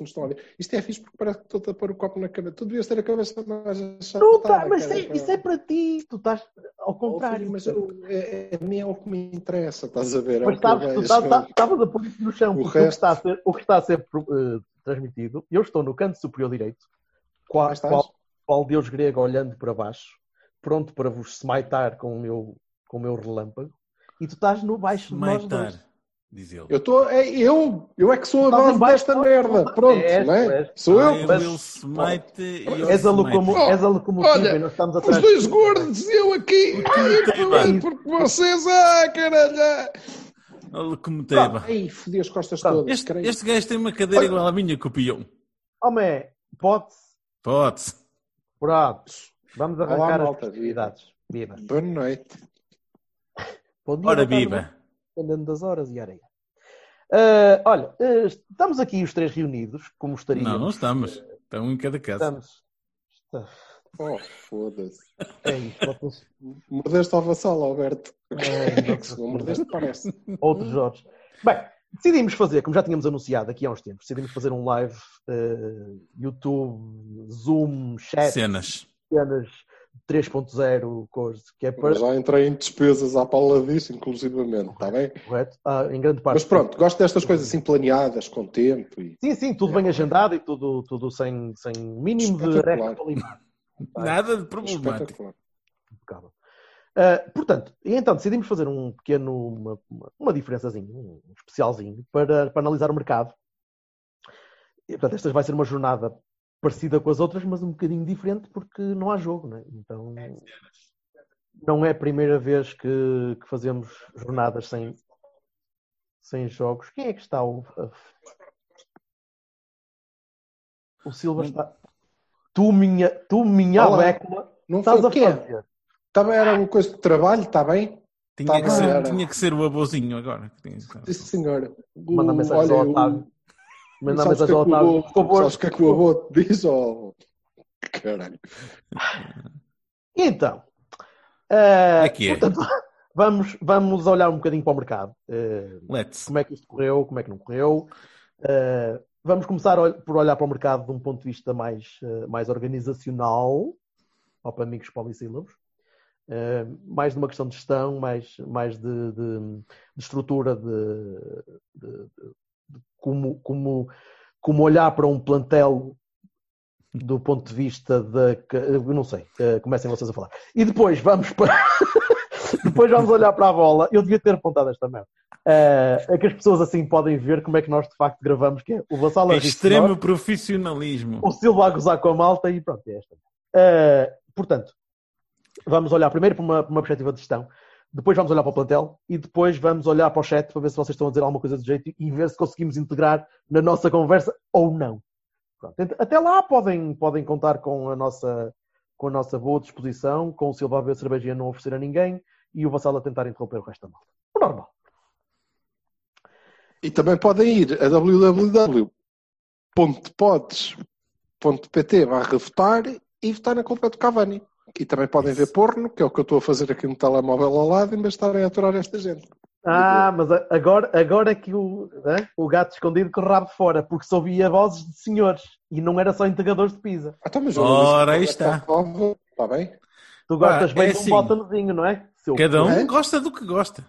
Pessoas nos estão a ver. Isto é fixe porque parece que estou a pôr o copo na cabeça. Tu devias ter a cabeça mais achatada. Não tá, mas cara, isso é, cara. isso é para ti. Tu estás ao Oh, contrário. filho, mas eu, é, é, a mim é o que me interessa, estás a ver? É Mas que estavas a pôr isso no chão. O porque o, que resto- está a ser, o que está a ser eh, transmitido, eu estou no canto superior direito, qual, deus grego olhando para baixo, pronto para vos smitar com o meu, com o meu relâmpago, e tu estás no baixo de nós dois. Diz ele. Eu estou. É, eu, eu é que sou a base desta merda. Pronto, és, não tu é? Sou eu. mas- will smite your És a, locomo és a locomotiva Olha, e nós estamos Os atrás. dois de ti. gordos e eu aqui. Ai, porque vocês. Ah, caralho. Olha como teba. Ai, fodi as costas Pronto, todas. Este, este gajo tem uma cadeira igual à minha, copião. Homem, pode-se. Pode-se. Pronto. Vamos arrancar Olá, as malta, festividades. Viva. Boa noite. Bom dia, Ora viva. Dependendo das horas e areia. Ah, olha, ah, estamos aqui os três reunidos, como estaríamos. Não, não estamos. Está um em cada casa. Estamos. Está- Oh, foda-se. É Mordeste ao vassalo, Alberto. Não mordeste, parece. outros Jorge. Bem, decidimos fazer, como já tínhamos anunciado aqui há uns tempos, decidimos fazer um live ah, YouTube, Zoom, chat, Cenas. cenas 3.0, coisa, que é para. Já entrei em despesas à paula disso, inclusivamente, está bem? Correto? Ah, em grande parte. Mas pronto, gosto destas coisas assim planeadas, com tempo e. Sim, sim, tudo bem agendado e tudo, tudo sem, sem mínimo de responsabilidade. Nada de problemático. Uh, portanto, e então decidimos fazer um pequeno, uma, uma, uma diferençazinha, um especialzinho, para, para analisar o mercado. E, portanto, esta vai ser uma jornada parecida com as outras, mas um bocadinho diferente porque não há jogo, né? Então, não é a primeira vez que, que fazemos jornadas sem, sem jogos. Quem é que está? O, o Silva está. Tu, minha, tu, minha Olá. bécula, Não estás a fazer. Também era uma coisa de trabalho, está bem? Tinha, Tá que bem, ser, tinha que ser o avôzinho agora. Sim, senhora. Manda mensagem olha, ao Otávio. Sabes mensagem ao é Otávio. Por favor. Sabes o que é que o avô te diz? Oh, caralho. Então, eh, É que é. portanto, vamos, vamos olhar um bocadinho para o mercado. Eh, Let's. como é que isto correu, como é que não correu. Eh, vamos começar por olhar para o mercado de um ponto de vista mais, mais organizacional, ou para amigos polissílabos. Eh, mais de uma questão de gestão, mais, mais de, de- de estrutura, de como, como, como olhar para um plantel do ponto de vista da. não sei, eh, comecem vocês a falar. E depois vamos para. depois vamos olhar para a bola. Eu devia ter apontado esta merda. Eh, é que as pessoas assim podem ver como é que nós de facto gravamos, que é o Vassal de Extremo nós, profissionalismo. o Silva a gozar com a malta e pronto, é esta. Eh, portanto, vamos olhar primeiro para uma, para uma perspectiva de gestão, depois vamos olhar para o plantel e depois vamos olhar para o chat para ver se vocês estão a dizer alguma coisa do jeito e ver se conseguimos integrar na nossa conversa ou não. Pronto. Até lá podem, podem contar com a, nossa, com a nossa boa disposição, com o Silva a ver a não oferecer a ninguém e o Vassal a tentar interromper o resto da malta. O normal. E também podem ir a www.pods.pt barra votar e votar na culpa do Cavani. E também podem ver porno, que é o que eu estou a fazer aqui no telemóvel ao lado, em vez de estarem a aturar esta gente. Ah, mas agora, agora é que o, hã? o gato escondido com o rabo fora, porque só ouvia vozes de senhores e não era só integradores de pizza. Ah, então, mas eu Ora, aí está. Está Tá bem? Tu gostas Ah, bem é de um assim. botãozinho, não é? Seu Cada um É? gosta do que gosta.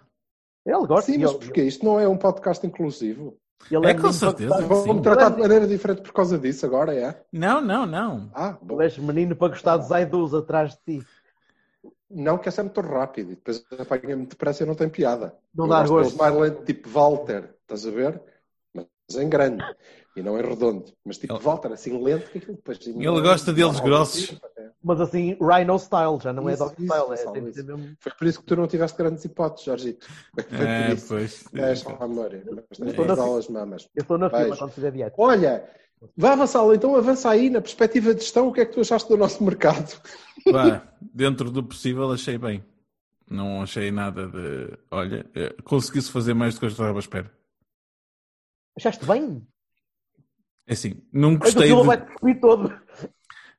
Ele gosta. Sim, mas ele, porquê? Isto não é um podcast inclusivo. Ele É com menino certeza para. Vamos tratar de maneira diferente por causa disso agora, é? Não, não, não. Ah, bom. És menino para gostar de Zaidus atrás de ti. Não, que essa é muito rápido e depois apanha-me depressa e não tem piada. Não Eu dá gosto mais lento, tipo Walter, estás a ver? Mas em grande e não em redondo. Mas tipo Ele- Walter, assim lento, que aquilo depois. Ele gosta deles grossos. Mas assim, Rhino Style, já não é Isso, Dog isso, Style, é, isso, mesmo. Foi por isso que tu não tiveste grandes hipóteses, Jorgito. Foi por É, isso. pois. É só a memória. Todas mamas. Eu estou na fila quando fizer dieta. Olha, vá avançar, então avança aí na perspectiva de gestão. O que é que tu achaste do nosso mercado? Pá, dentro do possível achei bem. Não achei nada de. Olha, eh, conseguiu-se fazer mais do que eu estava à espera. Achaste bem? É assim, não Mas o gostei Silva de, vai todo.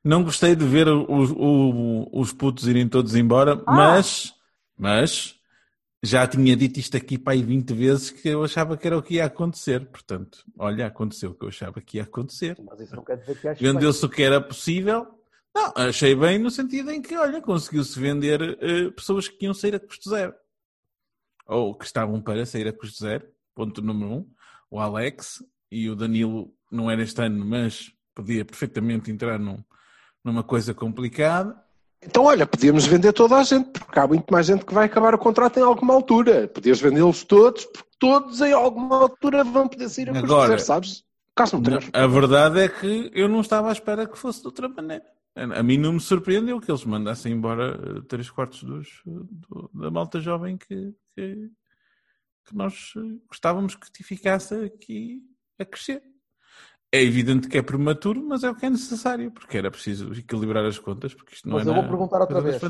Não gostei de ver os, o- os putos irem todos embora, Ah! mas, mas já tinha dito isto aqui para aí 20 vezes que eu achava que era o que ia acontecer. Portanto, olha, aconteceu o que eu achava que ia acontecer. Mas isso não quer dizer que bem. Vendeu-se o que era possível. Não, achei bem no sentido em que, olha, conseguiu-se vender eh, pessoas que iam sair a custo zero. Ou que estavam para sair a custo zero. Ponto número um. O Alex e o Danilo não era este ano, mas podia perfeitamente entrar num- numa coisa complicada. Então, olha, podíamos vender toda a gente, porque há muito mais gente que vai acabar o contrato em alguma altura. Podias vendê-los todos, porque todos em alguma altura vão poder sair a Agora- sabes? Caso não tenhas. A verdade é que eu não estava à espera que fosse de outra maneira. A mim não me surpreendeu que eles mandassem embora eh, três quartos dos, eh, do- da malta jovem que, que, que nós eh, gostávamos que ficasse aqui a crescer. É evidente que é prematuro, mas é o que é necessário, porque era preciso equilibrar as contas, porque isto não Mas é eu vou perguntar outra vez.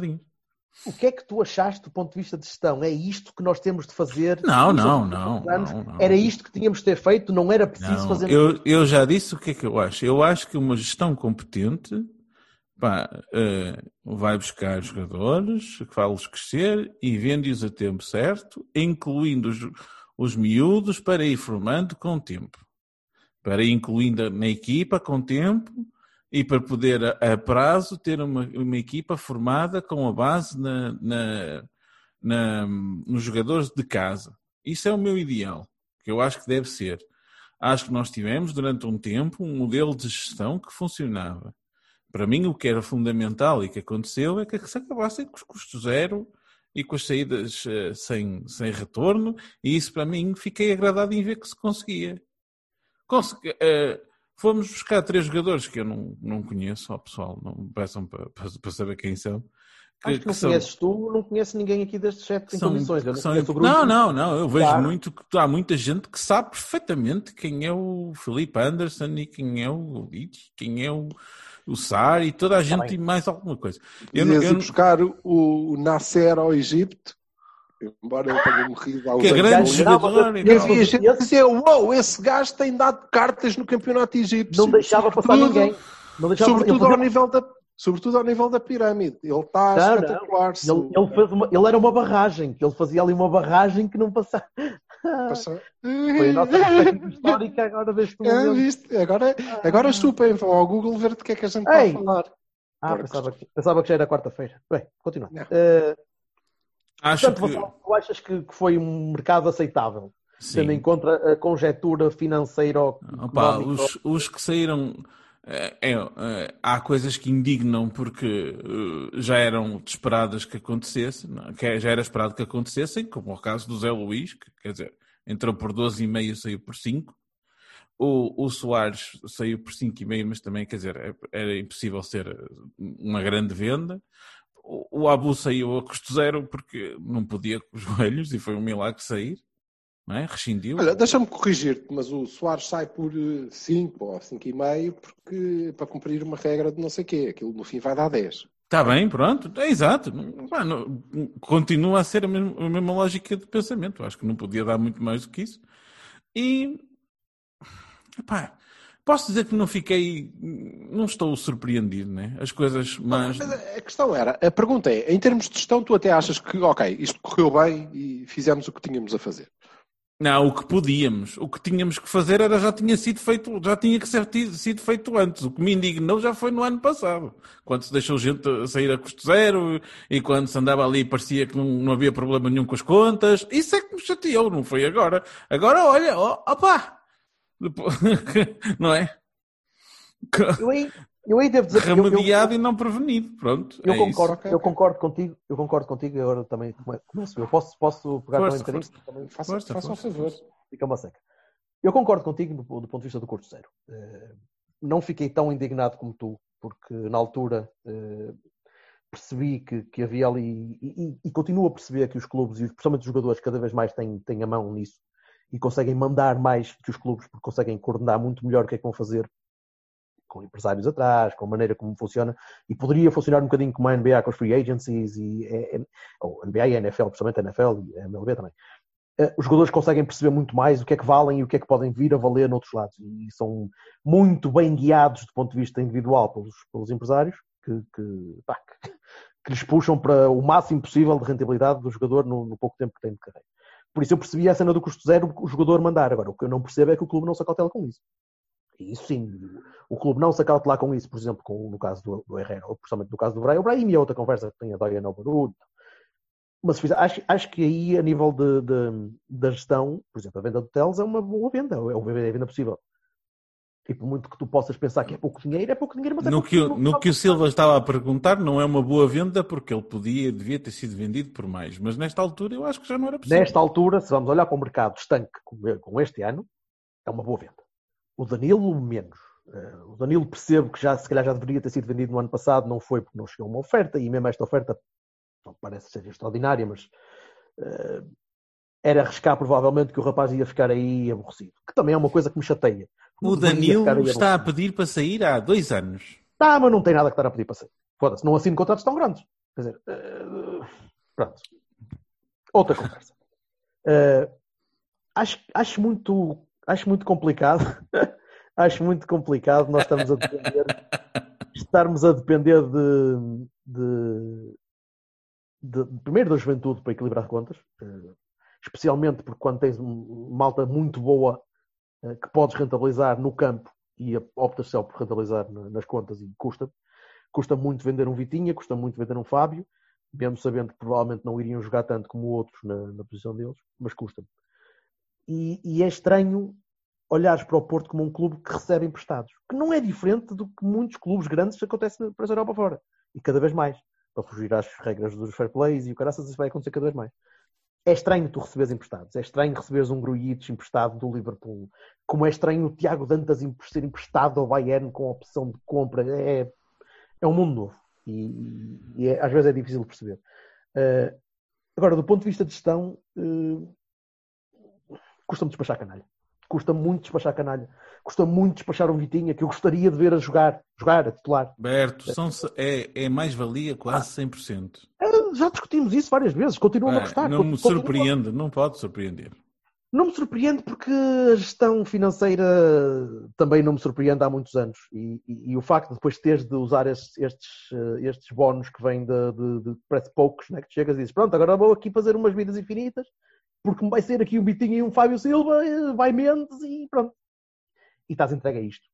O que é que tu achaste do ponto de vista de gestão? É isto que nós temos de fazer? Não, não, não, anos? não, não. Era isto que tínhamos de ter feito? Não era preciso Não, fazer eu, eu já disse o que é que eu acho. Eu acho que uma gestão competente pá, eh, vai buscar jogadores, que faz-los crescer e vende-os a tempo certo, incluindo os, os miúdos para ir formando com tempo. Para ir incluindo na equipa com tempo e para poder, a, a prazo, ter uma, uma equipa formada com a base na, na- na- nos jogadores de casa. Isso é o meu ideal, que eu acho que deve ser. Acho que nós tivemos durante um tempo um modelo de gestão que funcionava. Para mim, o que era fundamental e que aconteceu é que se acabassem com os custos zero e com as saídas eh, sem, sem retorno, e isso para mim fiquei agradado em ver que se conseguia. Consegui- eh, fomos buscar três jogadores que eu não, não conheço, ao pessoal, não peçam para, para, para saber quem são. Que, Acho que não que são- conheces tu, não conheço ninguém aqui destes sete em são- condições. Eu não são-. Não, não, não. Eu vejo Claro. muito que há muita gente que sabe perfeitamente quem é o Felipe Anderson e quem é o Leach, quem é o, o Sar e toda a gente Tá bem. e mais alguma coisa. Eu, não- Podias eu não- buscar o, o Nasser ao Egito, embora ele tenha morrido há uns que anos. grande jogador. e havia gente a dizer, uou, esse gajo tem dado cartas no campeonato egípcio. Não deixava passar ninguém. Não deixava Sobretudo ele ao, fazia- nível da, sobretudo ao nível da pirâmide. Ele está Não, espetacular. Ele, ele fez uma- ele era uma barragem, que ele fazia ali uma barragem que não passava. Passa- Foi a nossa histórica agora deste momento. viste? Agora, agora chupem, vão ao Google ver de que é que a gente Ei! está a falar. Ah, pensava que, pensava que já era quarta-feira. Bem, continua. Não. Acho portanto, que. Tu achas que, que foi um mercado aceitável, tendo em Sim. conta a conjetura financeira Opa, os, os que saíram. é, é, é, há coisas que indignam porque eh, já eram esperadas que acontecesse, não, que já era esperado que acontecessem, como o caso do Zé Luís, que quer dizer, entrou por 12,5 e saiu por 5. O, o Soares saiu por 5,5, mas também, quer dizer, é- era impossível ser uma grande venda. O, o Abu saiu a custo zero porque não podia com os joelhos e foi um milagre sair, não é? Rescindiu. Olha, deixa-me corrigir-te, mas o Soares sai por 5 ou 5,5 porque para cumprir uma regra de não sei o quê. Aquilo no fim vai dar 10. Está bem, pronto, é exato. Não- continua a ser a mesma, a mesma lógica de pensamento. Acho que não podia dar muito mais do que isso. E epá, posso dizer que não fiquei, não estou surpreendido, né? As coisas mais. Mas a questão era, a pergunta é, em termos de gestão, tu até achas que, ok, isto correu bem e fizemos o que tínhamos a fazer. Não, o que podíamos, o que tínhamos que fazer era já tinha sido feito, já tinha que ser tido- sido feito antes. O que me indignou já foi no ano passado, quando se deixou gente sair a custo zero e quando se andava ali parecia que não, não havia problema nenhum com as contas. Isso é que me chateou, não foi agora. Agora, olha, ó, opá! Depois- não é? Eu aí, eu aí devo dizer que eu- eu- Remediado e não prevenido. Pronto. Eu é concordo, Ok, eu concordo contigo, eu concordo contigo e agora também come- começo. Eu posso, posso pegar Força, também um bocadinho? Também Faça, Força, faça um favor. fica uma seca. Eu concordo contigo do, do ponto de vista do curso zero. Eh, não fiquei tão indignado como tu, porque na altura eh, percebi que, que havia ali, e, e- e continuo a perceber que os clubes, e principalmente os jogadores, cada vez mais têm, têm a mão nisso e conseguem mandar mais que os clubes, porque conseguem coordenar muito melhor o que é que vão fazer com empresários atrás, com a maneira como funciona, e poderia funcionar um bocadinho como a NBA com os free agencies, e é, é, ou NBA e a NFL, principalmente a NFL e a MLB também. Eh, Os jogadores conseguem perceber muito mais o que é que valem e o que é que podem vir a valer noutros lados, e são muito bem guiados do ponto de vista individual pelos, pelos empresários, que, que, pá, que- que lhes puxam para o máximo possível de rentabilidade do jogador no, no pouco tempo que tem de carreira. Por isso eu percebi a cena do custo zero, o jogador mandar. Agora, o que eu não percebo é que o clube não se acautela com isso. E isso sim, o clube não se acautelar com isso, por exemplo, com, no caso do, do Herrera, ou principalmente no caso do Brahim, o Brahim é outra conversa que tem a Dóia no barulho. Mas acho, acho que aí, a nível de, de- da gestão, por exemplo, a venda de hotéis é uma boa venda, é uma venda possível. E por muito que tu possas pensar que é pouco dinheiro, é pouco dinheiro, mas é No pouco que, dinheiro. no que o Silva estava a perguntar, não é uma boa venda porque ele podia, devia ter sido vendido por mais. Mas nesta altura eu acho que já não era possível. Nesta altura, se vamos olhar para o mercado estanque com este ano, é uma boa venda. O Danilo, menos. Eh, O Danilo percebo que já, se calhar já deveria ter sido vendido no ano passado, não foi porque não chegou uma oferta, e mesmo esta oferta não parece ser extraordinária, mas eh, era arriscar provavelmente que o rapaz ia ficar aí aborrecido. Que também é uma coisa que me chateia. O Danilo está a pedir para sair há dois anos. Tá, mas não tem nada que estar a pedir para sair. Foda-se, não assino contratos tão grandes. Quer dizer, eh, pronto. Outra conversa. Eh, acho, acho, muito, acho muito complicado. acho muito complicado nós estamos a depender, estarmos a depender de, de- de- primeiro da juventude para equilibrar contas, eh, especialmente porque quando tens um- malta muito boa que podes rentabilizar no campo e optas só por rentabilizar na- nas contas e custa. Custa muito vender um Vitinha, custa muito vender um Fábio, mesmo sabendo que provavelmente não iriam jogar tanto como outros na, na posição deles, mas custa. E, e é estranho olhares para o Porto como um clube que recebe emprestados, que não é diferente do que muitos clubes grandes acontece para a Europa fora. E cada vez mais, para fugir às regras dos fair plays e o caraças, isso vai acontecer cada vez mais. É estranho tu receberes emprestados. É estranho receberes um Grujic emprestado do Liverpool. Como é estranho o Tiago Dantas ser emprestado ao Bayern com opção de compra. É, é um mundo novo. E, e é- às vezes é difícil de perceber. Eh, agora, do ponto de vista de gestão, eh, custa-me despachar canalha. Custa muito despachar canalha. Custa muito despachar um Vitinha que eu gostaria de ver a jogar. Jogar, a titular. Berto, são, é, é mais-valia quase 100%. Eh, já discutimos isso várias vezes. Continuo a Ah, gostar. não me surpreende, não pode surpreender. Não me surpreende porque a gestão financeira também não me surpreende há muitos anos. E, e- e o facto de depois teres de usar estes, estes, eh, estes bónus que vêm de, de, de parece poucos, né? que tu chegas e dizes, pronto, agora vou aqui fazer umas vidas infinitas, porque me vai ser aqui um Bitinho e um Fábio Silva, eh, vai Mendes e pronto. E estás entregue a isto.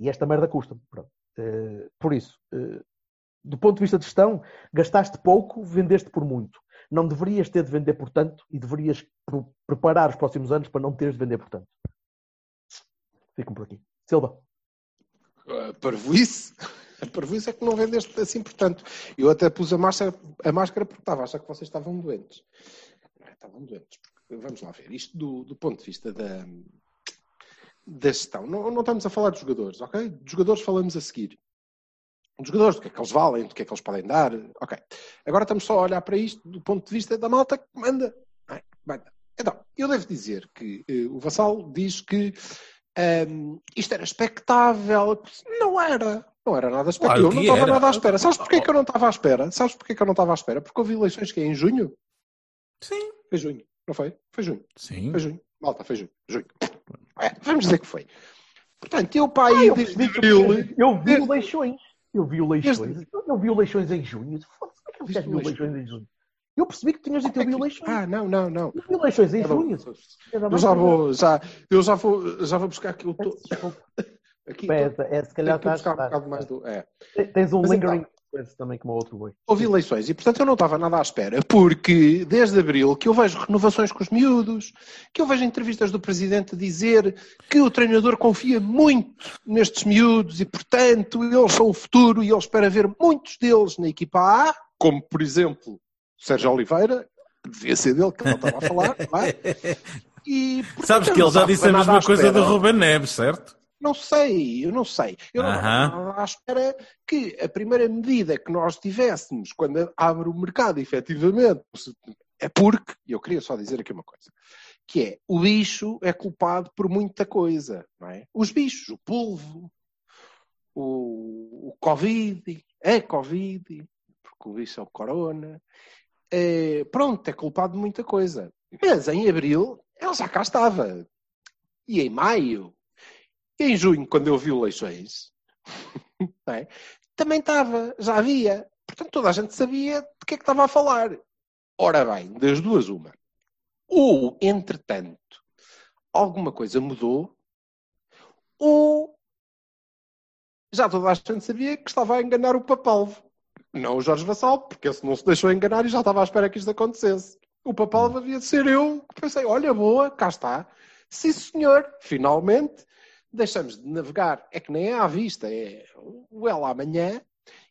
E esta merda custa. Pronto. Eh, por isso, eh, do ponto de vista de gestão, gastaste pouco, vendeste por muito. Não deverias ter de vender por tanto e deverias pre- preparar os próximos anos para não teres de vender por tanto. Ficam por aqui. Silva. A parvoíce, a é que não vendeste assim, portanto. Eu até pus a máscara, a máscara porque estava a achar que vocês estavam doentes. É, Estavam doentes. Porque, vamos lá ver, isto do, do ponto de vista da, da gestão. Não, não estamos a falar de jogadores, ok? De jogadores falamos a seguir. Dos jogadores, do que é que eles valem, do que é que eles podem dar, ok. Agora estamos só a olhar para isto do ponto de vista da malta que manda. é? Manda. Então, eu devo dizer que eh, o Vassal diz que Ahm, isto era expectável. Não era. Não era nada expectável. Claro eu não estava era. nada à espera. Sabes porquê que eu não estava à espera? Sabes porquê que eu não estava à espera? Porque houve eleições que é em junho? Sim. Foi junho. Não foi? Foi junho. Sim. Foi junho. Malta, foi junho. junho. É, vamos dizer que foi. Portanto, eu para aí eu, desde abril. eu vi Leixões. Eu vi o Leixões. Eu vi o Leixões em junho. Foda-se, Como é que eu o Leixões em junho? Eu percebi que tinhas eu vi o Leixões. Ah, não, não, não. Eu vi Leixões em Tá junho. Eu já vou, já, eu já vou, já vou buscar aqui o to... Desculpa. aqui Espera, é, se calhar um estás- mais do. É. Tens um Mas lingering coisa também como outro boi. Houve eleições e, portanto, eu não estava nada à espera, porque desde abril que eu vejo renovações com os miúdos, que eu vejo entrevistas do presidente dizer que o treinador confia muito nestes miúdos e, portanto, eles são o futuro e ele espera ver muitos deles na equipa A, como, por exemplo, Sérgio Oliveira, que devia ser dele que ele estava a falar, não é? E, portanto, Sabes que não ele já disse a mesma coisa do Ruben Neves, certo? Não sei, eu não sei. Eu não Aham. estava à espera que a primeira medida que nós tivéssemos quando abre o mercado, efetivamente, é porque, e eu queria só dizer aqui uma coisa, que é, o bicho é culpado por muita coisa, não é? Os bichos, o polvo, o, o Covid, é Covid, porque o bicho é o corona, é, pronto, é culpado de muita coisa. Mas em abril, ele já cá estava. E em maio, em junho, quando eu vi o Leixões, é? também estava, já havia. Portanto, toda a gente sabia de que é que estava a falar. Ora bem, das duas, uma. Ou, entretanto, alguma coisa mudou, ou já toda a gente sabia que estava a enganar o Papalvo. Não o Jorge Vassal, porque esse não se deixou enganar e já estava à espera que isto acontecesse. O Papalvo havia de ser eu, que pensei, olha, boa, cá está. Sim, senhor, finalmente deixamos de navegar, é que nem é à vista, é o ela amanhã,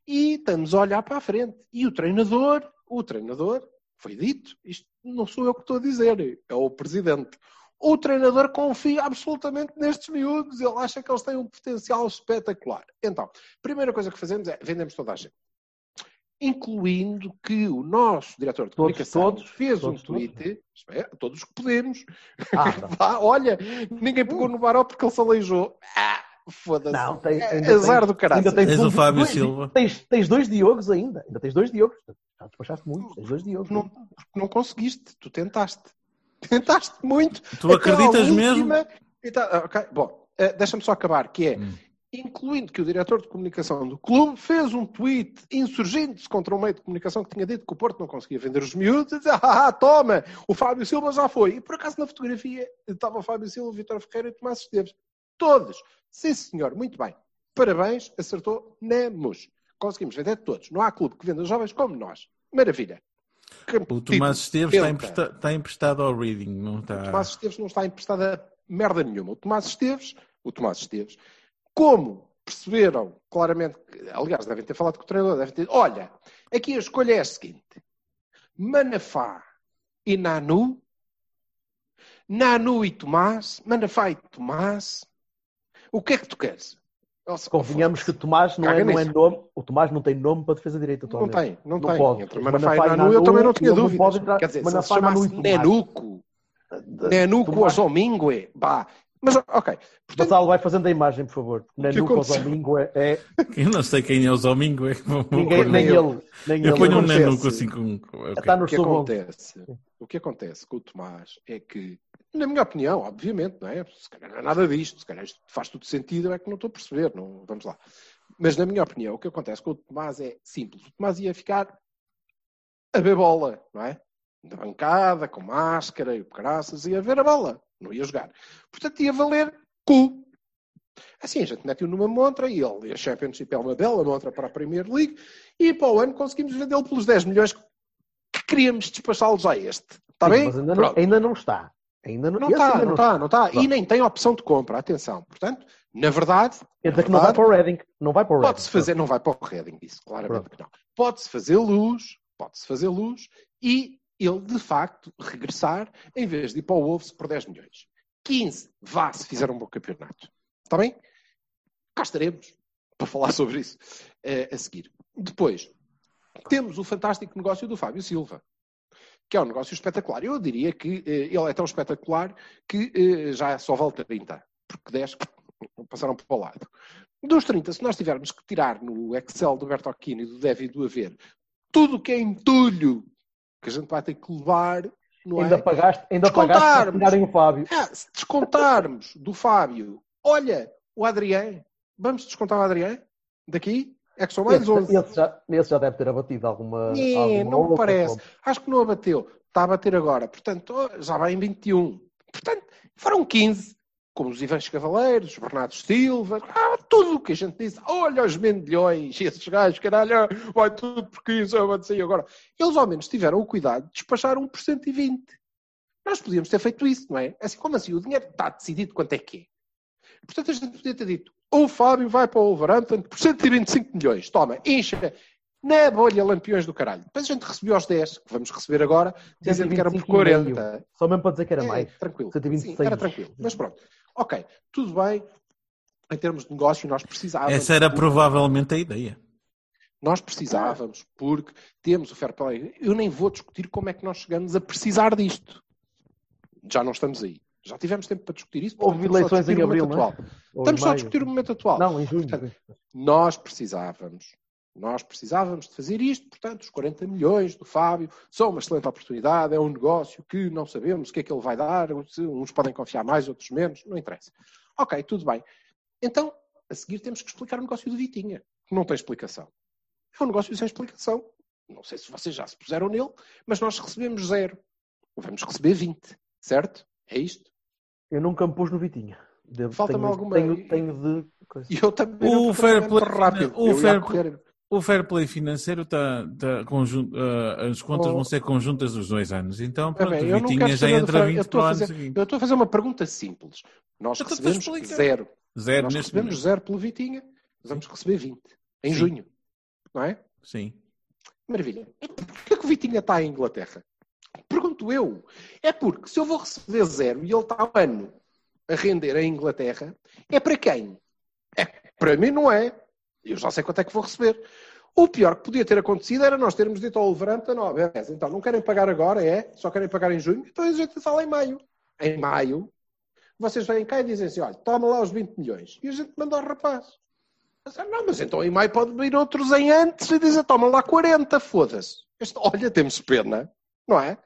e estamos a olhar para a frente. E o treinador, o treinador, foi dito, isto não sou eu que estou a dizer, é o presidente. O treinador confia absolutamente nestes miúdos, ele acha que eles têm um potencial espetacular. Então, primeira coisa que fazemos é vendemos toda a gente. Incluindo que o nosso diretor de Todos, comunicação todos, fez todos, um tweet, é, todos os que podemos. Ah. Vá, olha, ninguém pegou no Baró porque ele se aleijou. Ah, foda-se. Não, tem, É azar tens- do caralho. ainda tens Tens o dois- Fábio dois- Silva. Tens, tens dois Diogos ainda. Ainda tens dois Diogos. Já despachaste muitos. Tens dois Diogos. Não, não conseguiste, tu tentaste. Tentaste muito. Tu acreditas última- mesmo? E tá, ok, Bom, eh, deixa-me só acabar, que é, Hum. Incluindo que o diretor de comunicação do clube fez um tweet insurgindo-se contra um meio de comunicação que tinha dito que o Porto não conseguia vender os miúdos, e dizer, ah, toma, o Fábio Silva já foi. E por acaso na fotografia estava o Fábio Silva, o Vitor Ferreira e o Tomás Esteves. Todos. Sim, senhor, muito bem. Parabéns, acertou Nemos. Conseguimos vender todos. Não há clube que venda jovens como nós. Maravilha. O Tomás Esteves está, empresta- está emprestado ao Reading, não O está. Tomás Esteves não está emprestado a merda nenhuma. O Tomás Esteves, o Tomás Esteves, como perceberam claramente, aliás, devem ter falado com o treinador, devem ter olha, aqui a escolha é a seguinte: Manafá e Nanu, Nanu e Tomás, Manafá e Tomás, o que é que tu queres? Nossa, Convenhamos que Tomás não é, não é nome. O Tomás não tem nome para defesa direita Não atualmente. tem, não, Não tem. pode. Entre Manafá Manafá e Nanu, eu Nanu, também não tinha não dúvidas. pode entrar- Quer dizer, Manafá, se Nanu e Tomás. Nenuco, Nenuco ou Tomás- Zomingue, bah. Mas, ok. Portanto, Gonçalo, vai fazendo a imagem, por favor. Nenuco ou aconteceu? Domingo é. é- Eu não sei quem é o Zomingo. É que ninguém, nem no- ele. Nem Eu ele. ponho um acontece? nanuco assim com. ok. Está no o que acontece? O que acontece com o Tomás é que, na minha opinião, obviamente, não é? Se calhar não é nada disto, se calhar isto faz tudo sentido, é que não estou a perceber, não, vamos lá. Mas na minha opinião, o que acontece com o Tomás é simples. O Tomás ia ficar a ver bola, não é? Da bancada, com máscara e o caraças, ia ver a bola, não ia jogar. Portanto, ia valer cu. Assim, a gente mete-o numa montra e ele, e a Championship é uma bela montra para a Premier League e para o ano conseguimos vendê-lo pelos 10 milhões que queríamos despachá-los a este. Está bem? Mas ainda não, Pronto. ainda não está. Ainda não, Não está, ainda não está, não está. E Pronto. nem tem opção de compra, atenção. Portanto, na verdade, Quer na dizer que não vai para o Reading. Não vai para o Reading. pode-se fazer, não vai para o Reading, disse claramente que não. Pode-se fazer luz, pode-se fazer luz e ele, de facto, regressar em vez de ir para o Wolves por 10 milhões. 15, vá se fizer um bom campeonato. Está bem? Cá estaremos para falar sobre isso eh, a seguir. Depois, temos o fantástico negócio do Fábio Silva, que é um negócio espetacular. Eu diria que eh, ele é tão espetacular que eh, já só vale 30, porque 10 passaram para o lado. Dos 30, se nós tivermos que tirar no Excel do Bertocchini, do Dev e do Haver, tudo o que é entulho que a gente vai ter que levar, não Ainda é? pagaste, ainda pagaste para Descontarmos. tirarem o Fábio. Ah, se descontarmos do Fábio, olha, o Adrián, vamos descontar o Adrián daqui? É que são mais Esse, 11. esse já, esse já deve ter abatido alguma. É, alguma não me parece. Acho que não abateu. Está a bater agora. Portanto, oh, já vai em 21. Portanto, foram 15. Como os Ivãs Cavaleiros, os Bernardo Silva, ah, tudo o que a gente diz. Olha os mendilhões, esses gajos, caralho, vai tudo por 15, eu vou dizer agora. Eles ao menos tiveram o cuidado de despachar 1 por 120. Nós podíamos ter feito isso, não é? Assim como assim, o dinheiro está decidido quanto é que é. Portanto, a gente podia ter dito: o Fábio vai para o Wolverhampton por 125 milhões. Toma, encha na bolha lampiões do caralho. Depois a gente recebeu aos 10, que vamos receber agora, dizendo que eram por 125 e meio. 40. Só mesmo para dizer que era É, mais. Tranquilo. 126. Sim, era tranquilo. Mas pronto. Ok, tudo bem. em termos de negócio, nós precisávamos. Essa era provavelmente a ideia. Nós precisávamos, porque temos o fair play. Eu nem vou discutir como é que nós chegamos a precisar disto. Já não estamos aí. Já tivemos tempo para discutir isso. Houve eleições em abril, momento não é? Estamos só a discutir o momento atual. Não, em junho. Portanto, nós precisávamos, nós precisávamos de fazer isto, portanto, os 40 milhões do Fábio são uma excelente oportunidade, é um negócio que não sabemos o que é que ele vai dar, se uns podem confiar mais, outros menos, não interessa. Ok, tudo bem. Então, a seguir temos que explicar o negócio do Vitinha, que não tem explicação. É um negócio sem explicação. Não sei se vocês já se puseram nele, mas nós recebemos zero. Vamos receber 20, certo? É isto? Eu nunca me pus no Vitinha. Devo- Falta-me alguma- Tenho, tenho de. coisa. E eu também O fair play- rápido. o fair correr. O fair play financeiro está. Tá ah, as contas Oh. vão ser conjuntas dos dois anos. Então, É pronto, bem, o não Vitinha já entra fair- 20 eu estou para o a ano fazer- seguinte. Eu estou a fazer uma pergunta simples. Nós Eu estou a recebemos zero. Zero Nós recebemos momento. zero pelo Vitinha, vamos receber 20 em Sim. junho. Não é? Sim. Maravilha. E porquê que o Vitinha está em Inglaterra? Pergunto eu. É porque se eu vou receber zero e ele está um ano a render em Inglaterra, é para quem? É para mim não é. Eu já sei quanto é que vou receber. O pior que podia ter acontecido era nós termos dito ao Wolverhampton, não, beleza, então não querem pagar agora, é? Só querem pagar em junho? Então a gente fala em maio. Em maio, vocês vêm cá e dizem assim, olha, toma lá os 20 milhões. E a gente manda ao rapaz. Ah, Não, mas então em maio pode vir outros em antes e dizer, toma lá 40, foda-se. Olha, temos pena, não é?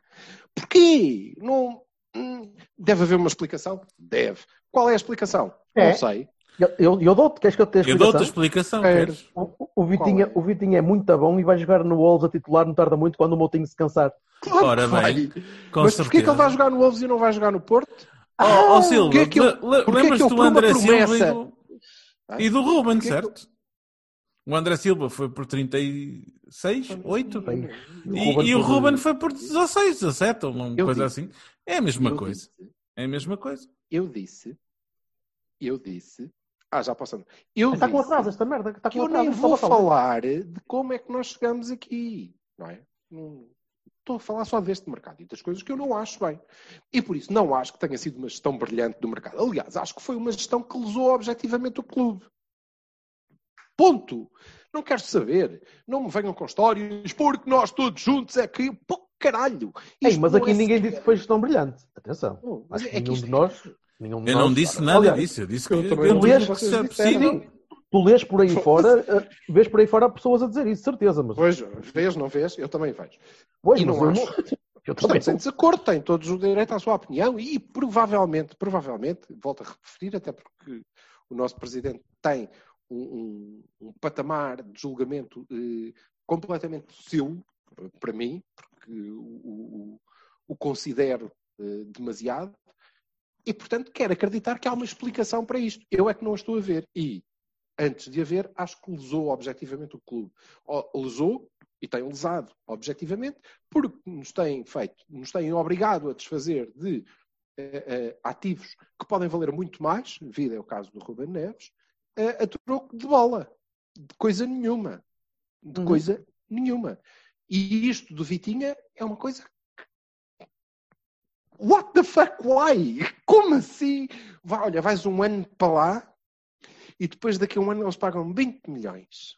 Porquê? Não, hum, deve haver uma explicação? Deve. Qual é a explicação? É. Não sei. Eu, eu, eu dou-te, queres que eu te a Eu dou-te a explicação? explicação, queres? O, o, Vitinha, é? o Vitinha é muito bom e vai jogar no Wolves a titular, não tarda muito quando o Moutinho se cansar. Claro Ora bem, Com Mas porquê que ele vai jogar no Wolves e não vai jogar no Porto? Ó oh, Silva, Porquê que eu- lembras-te eu, do André Silva e do, Ah, e do Ruben, certo? O André Silva foi por 36, 8? Bem, E, e o Ruben foi por 16, 17, ou uma Eu coisa disse. assim. É a mesma Eu coisa. disse- É a mesma coisa. Eu disse, eu disse, ah, já passando. Eu Está com atraso esta merda. Está com eu atraso. nem vou falar. de como é que nós chegamos aqui, não é? Não- Estou a falar só deste mercado e das coisas que eu não acho bem. E por isso não acho que tenha sido uma gestão brilhante do mercado. Aliás, acho que foi uma gestão que lesou objetivamente o clube. Ponto. Não quero saber. Não me venham com histórias, porque nós todos juntos é que. Pô, caralho! Ei, mas aqui é ninguém sequer- disse que foi gestão brilhante. Atenção. Não, mas Acho é que nenhum isto- de nós. Nenhum Eu não nós- disse nada Aliás, disso. Eu disse que eu também do disse, que é possível. Tu lês por aí fora, eh, vês por aí fora pessoas a dizer isso, certeza. Mas, Pois, vês, não vês? Eu também vejo. pois, e não eu acho. não. Eu também Estamos em desacordo, têm todos o direito à sua opinião e provavelmente, provavelmente, volto a referir, até porque o nosso Presidente tem um, um- um patamar de julgamento eh, completamente seu, para mim, porque o, o- o considero eh, demasiado, e portanto quero acreditar que há uma explicação para isto. Eu é que não a estou a ver. E, antes de haver, acho que lesou objetivamente o clube. Lesou e tem lesado objetivamente, porque nos têm feito, nos têm obrigado a desfazer de eh, eh, ativos que podem valer muito mais, vida é o caso do Ruben Neves, eh, a troco de bola, de coisa nenhuma, de Uhum. coisa nenhuma. E isto do Vitinha é uma coisa What the fuck, why? Como assim? Vai, olha, vais um ano para lá e depois daqui a um ano eles pagam 20 milhões.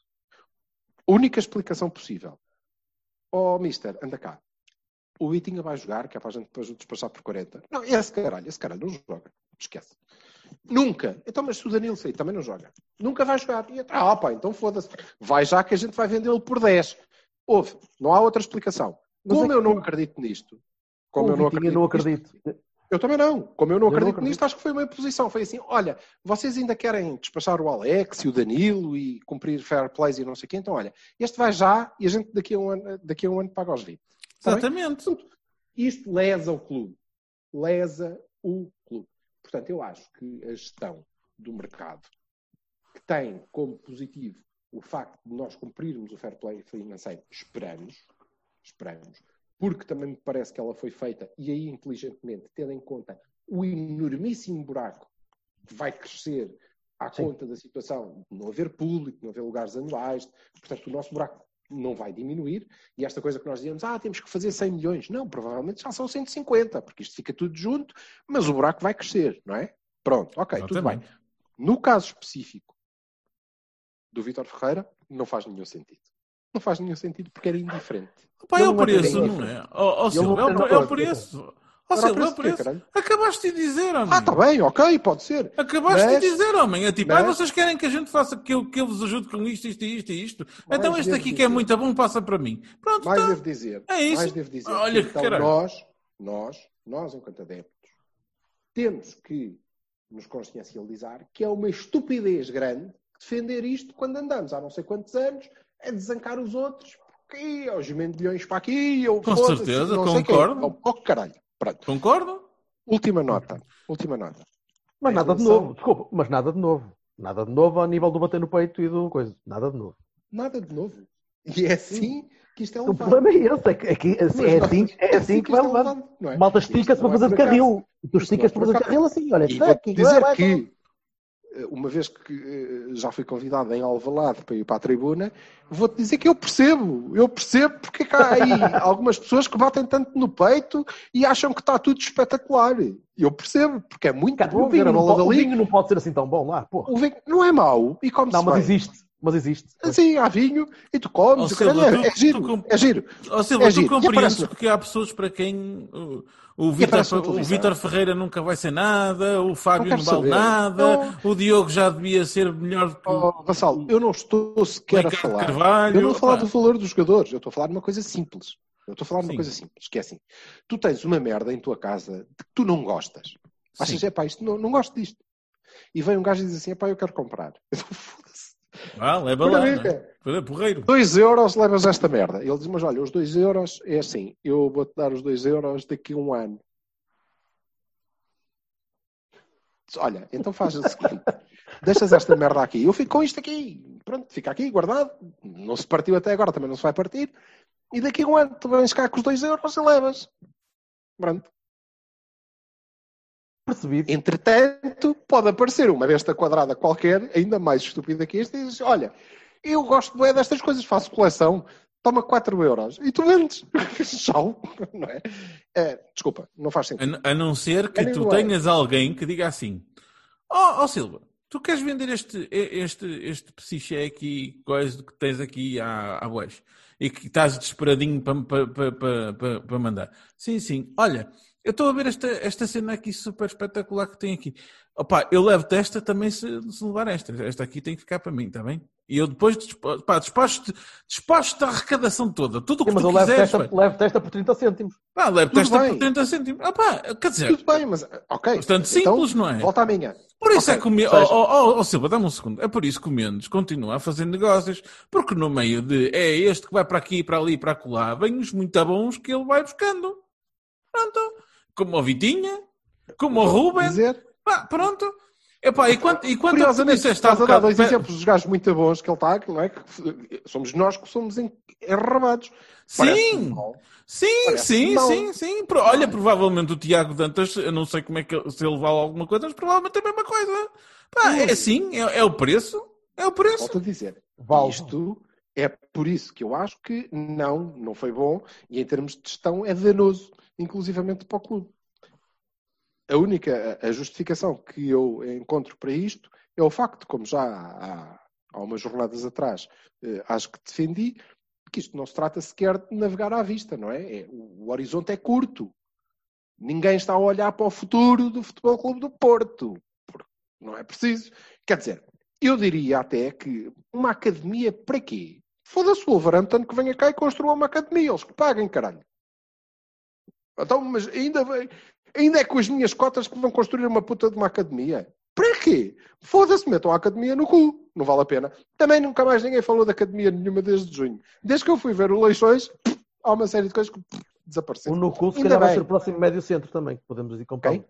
Única explicação possível. Oh, mister, anda cá. O Vitinha vai jogar, que é para a gente depois o despachar por 40. Não, esse caralho, esse caralho não joga. Esquece. Nunca. Então, mas se o Danilo sair, também não joga. Nunca vai jogar. E, ah, pá, então foda-se. Vai já que a gente vai vendê-lo por 10. Houve. Não há outra explicação. Mas Como é eu que- não acredito nisto. Como o eu não acredito, não nisto, acredito. eu também não. Como eu não Eu não acredito acredito. nisto, acho que foi uma posição. Foi assim: olha, vocês ainda querem despachar o Alex e o Danilo e cumprir fair plays e não sei o quê, então olha, este vai já e a gente daqui a um ano, daqui a um ano paga os 20. Está bem? Exatamente. Isto lesa o clube. Lesa o clube. Portanto, eu acho que a gestão do mercado, que tem como positivo o facto de nós cumprirmos o fair play financeiro, esperamos, esperamos, porque também me parece que ela foi feita, e aí inteligentemente, tendo em conta o enormíssimo buraco que vai crescer à Sim. conta da situação de não haver público, não haver lugares anuais, portanto, o nosso buraco não vai diminuir, e esta coisa que nós dizemos, ah, temos que fazer 100 milhões. Não, provavelmente já são 150, porque isto fica tudo junto, mas o buraco vai crescer, não é? Pronto, ok, tudo bem. Exatamente. No caso específico do Vítor Ferreira, não faz nenhum sentido. Não faz nenhum sentido porque era indiferente. Pá, Ele é o não é preço, não é? Ó ó, não é o é o preço. Ó Silva, é o preço? Acabaste de dizer, homem. Ah, está bem, ok, pode ser. Acabaste Mas- de dizer, homem. É tipo, mas- ah, vocês querem que a gente faça, que eu, que eu vos ajude com isto, isto e isto e isto. Mais então este aqui que é dizer. muito bom passa para mim. Pronto, Mais tá. devo dizer. É isso. Mais devo dizer. Olha então caralho. nós, nós, nós, enquanto adeptos, temos que nos consciencializar que é uma estupidez grande defender isto quando andamos há não sei quantos anos a desancar os outros. Porque aos mendilhões para aqui, eu Com certeza, não sei concordo. Oh, oh, caralho. Pronto. Concordo? Última nota. Última nota. Mas Em nada de novo, desculpa, mas nada de novo. Nada de novo ao nível do bater no peito e do coisa. Nada de novo. Nada de novo. E é assim que isto é O levado. problema é esse, é que, é que- é Mas assim, é nós- assim, é assim que vai é levando. é? Malta estica-se para é fazer de carril. E tu é esticas para fazer de carril assim, olha. E vou aqui, dizer que, uma vez que eh, já fui convidado em Alvalade para ir para a tribuna, vou-te dizer que eu percebo. Eu percebo porque é há aí algumas pessoas que batem tanto no peito e acham que está tudo espetacular. Eu percebo, porque é muito Cara, bom ver a bola pode, o dali. vinho não pode ser assim tão bom lá, porra. O vinho não é mau e come-se Não, mas existe. Mas existe. Assim, há vinho e tu comes. Caralho, Silva, é, tu- é giro, tu comp- é giro. Ó Silva, É tu giro. E compreendes aparece- que há pessoas para quem uh, o o. Vítor Ferreira nunca vai ser nada, o Fábio Não não, vale nada, o Diogo já devia ser melhor do que o Oh, Vassal, eu não estou sequer a falar. Carvalho. Eu não estou a falar Opa. do valor dos jogadores, eu estou a falar de uma coisa simples. Eu estou a falar de uma Sim. coisa simples, que é assim. Tu tens uma merda em tua casa de que tu não gostas. Achas, Sim. é pá, isto não, não gosto disto. E vem um gajo e diz assim, é pá, eu quero comprar. Eu. Ah, leva lá, não é? porreiro. 2 euros levas esta merda. Ele diz, mas olha, os 2 euros é assim, eu vou-te dar os 2 euros daqui a um ano. Olha, então faz o seguinte, deixas esta merda aqui, eu fico com isto aqui, pronto, fica aqui guardado, não se partiu até agora, também não se vai partir, e daqui a um ano tu vens cá com os 2 euros e levas. Pronto. Percebido. Entretanto, pode aparecer uma besta quadrada qualquer, ainda mais estúpida que esta, e diz: Olha, eu gosto bem destas coisas, faço coleção, toma 4 euros e tu vendes. Tchau, não é? É, Desculpa, não faz A, sentido. n- a não ser que tu Anyway. tenhas alguém que diga assim: Ó ó, Silva, tu queres vender este, e- este, este psiché aqui, coisa que tens aqui à, à boas, e que estás desesperadinho para pa, pa, pa, pa, pa mandar. Sim, sim. Olha, eu estou a ver esta, esta cena aqui super espetacular que tem aqui. Opa, eu levo-te esta também se, se levar esta. Esta aqui tem que ficar para mim, está bem? E eu depois despacho-te despacho a arrecadação toda. Tudo o que Sim, mas tu eu levo quiseres. testa, pá. levo testa por 30 cêntimos. Pá, levo-te Tudo esta bem. por 30 cêntimos. Ah, pá, quer dizer, Tudo bem, mas ok. Bastante Então, simples, não é? Volta amanhã. Por isso Ok, é que o Me... ou seja- oh, oh, oh, Silva, dá-me um segundo. É por isso que o Mendes continua a fazer negócios, porque no meio de é este que vai para aqui, para ali, para acolá, vem os muito bons que ele vai buscando. Pronto. Como o Vitinha, como o Ruben. Dizer, Pá, pronto. Epá, e quanto, e quanto Curiosamente, disseste há estás a dar dois exemplos dos gajos muito bons que ele está, não é? Que somos nós que somos en- enrabados. Sim, sim, sim, sim, sim. Olha, provavelmente o Tiago Dantas, eu não sei como é que se ele vale alguma coisa, mas provavelmente é a mesma coisa. Pá, é assim, é, é o preço. É o preço. Volto a dizer. Vale. Isto é por isso que eu acho que não, não foi bom e em termos de gestão é danoso, inclusivamente para o clube. A única a justificação que eu encontro para isto é o facto, como já há, há umas jornadas atrás eh, acho que defendi, que isto não se trata sequer de navegar à vista, não é? É- o, horizonte é curto. Ninguém está a olhar para o futuro do Futebol Clube do Porto. Não é preciso. Quer dizer, eu diria até que uma academia para quê? Foda-se o Wolverhampton que venha cá e construa uma academia. Eles que paguem, caralho. Então, mas ainda, ainda é com as minhas cotas que vão construir uma puta de uma academia. Para quê? Foda-se, metam a academia no cu. Não vale a pena. Também nunca mais ninguém falou de academia nenhuma desde junho. Desde que eu fui ver o Leixões, há uma série de coisas que desapareceram. O Nuku, se Ainda calhar vai ser o próximo médio centro também, que podemos ir comprar. Quem?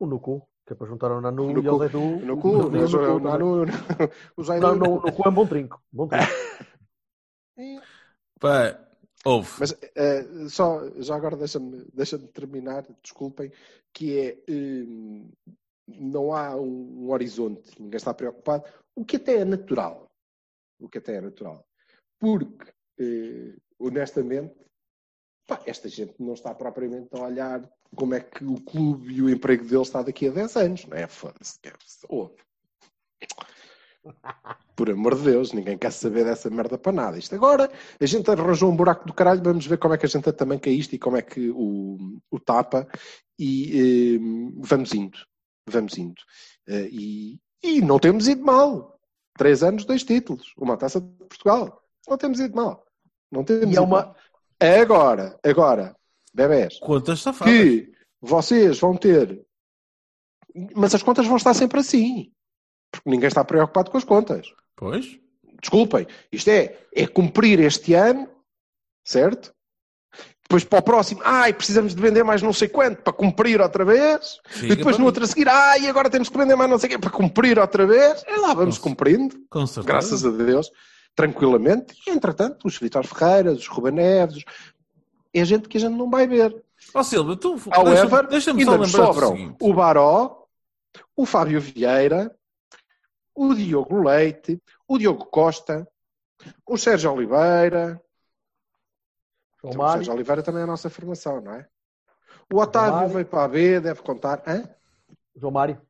O Nuku, que é para juntar ao Nanu O e. No cu, o no, Nuku no, também. no, o Zaidu. Não, não, o Nuku é um bom trinco. Bom trinco. Pá, ouve. Mas eh, só, já agora deixa-me deixa terminar, desculpem, que é hum, não há um, um horizonte, ninguém está preocupado, o que até é natural. O que até é natural. Porque, eh, honestamente, pá, esta gente não está propriamente a olhar como é que o clube e o emprego dele está daqui a 10 anos, não é? Foda-se. ouve. Por amor de Deus, ninguém quer saber dessa merda para nada. Isto agora, a gente arranjou um buraco do caralho, vamos ver como é que a gente também quer isto e como é que o, o tapa e eh, vamos indo. Vamos indo. Eh, e, e não temos ido mal. Três anos, dois títulos. Uma taça de Portugal. Não temos ido mal. Não temos E é uma- mal. Agora, agora, bebés, Quantas safadas? que vocês vão ter. Mas as contas vão estar sempre assim. Porque ninguém está preocupado com as contas. Pois. Desculpem. Isto é, é cumprir este ano, certo? Depois para o próximo, ai, precisamos de vender mais não sei quanto para cumprir outra vez. Fica e depois no outro a seguir, ai, agora temos que vender mais não sei o quê para cumprir outra vez. É lá, vamos Nossa. cumprindo, Com certeza. graças a Deus, tranquilamente. E entretanto, os Vitor Ferreiras, os Ruben Neves, é gente que a gente não vai ver. Ó Silva, tu However, deixa-me deixa-me só ainda o sobram o Baró, o Fábio Vieira, o Diogo Leite, o Diogo Costa, o Sérgio Oliveira. João Então, o Mário, Sérgio Oliveira também é a nossa formação, não é? O Otávio Mário. veio para a B, deve contar. Hã? João Mário.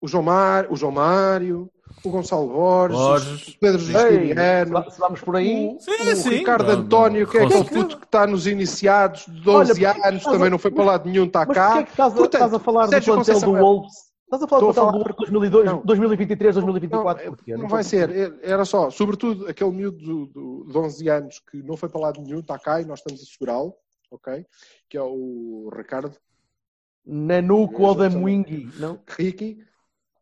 O, João Mar... o João Mário, o Gonçalo Borges, Borges. o Pedro Justiniano. se vamos por aí, O, Sim, o sim. Ricardo Vamos. António, que é aquele puto que está nos iniciados de 12 Olha, anos, também a- não foi para lado nenhum, está mas cá. porquê é que estás a, Portanto, estás a falar do Sérgio plantel do Conceição é- Wolves? Estás a falar do Estou do falar- Wolves 2002, Não. 2023, Não, 2024? é- Porquê? não Não vai ser. Era só, sobretudo, aquele miúdo do, do- de 11 anos que não foi para lado nenhum, está cá e nós estamos a segurá-lo, ok? Que é o Ricardo Nanuco ou da Mwingi, não? Ricky,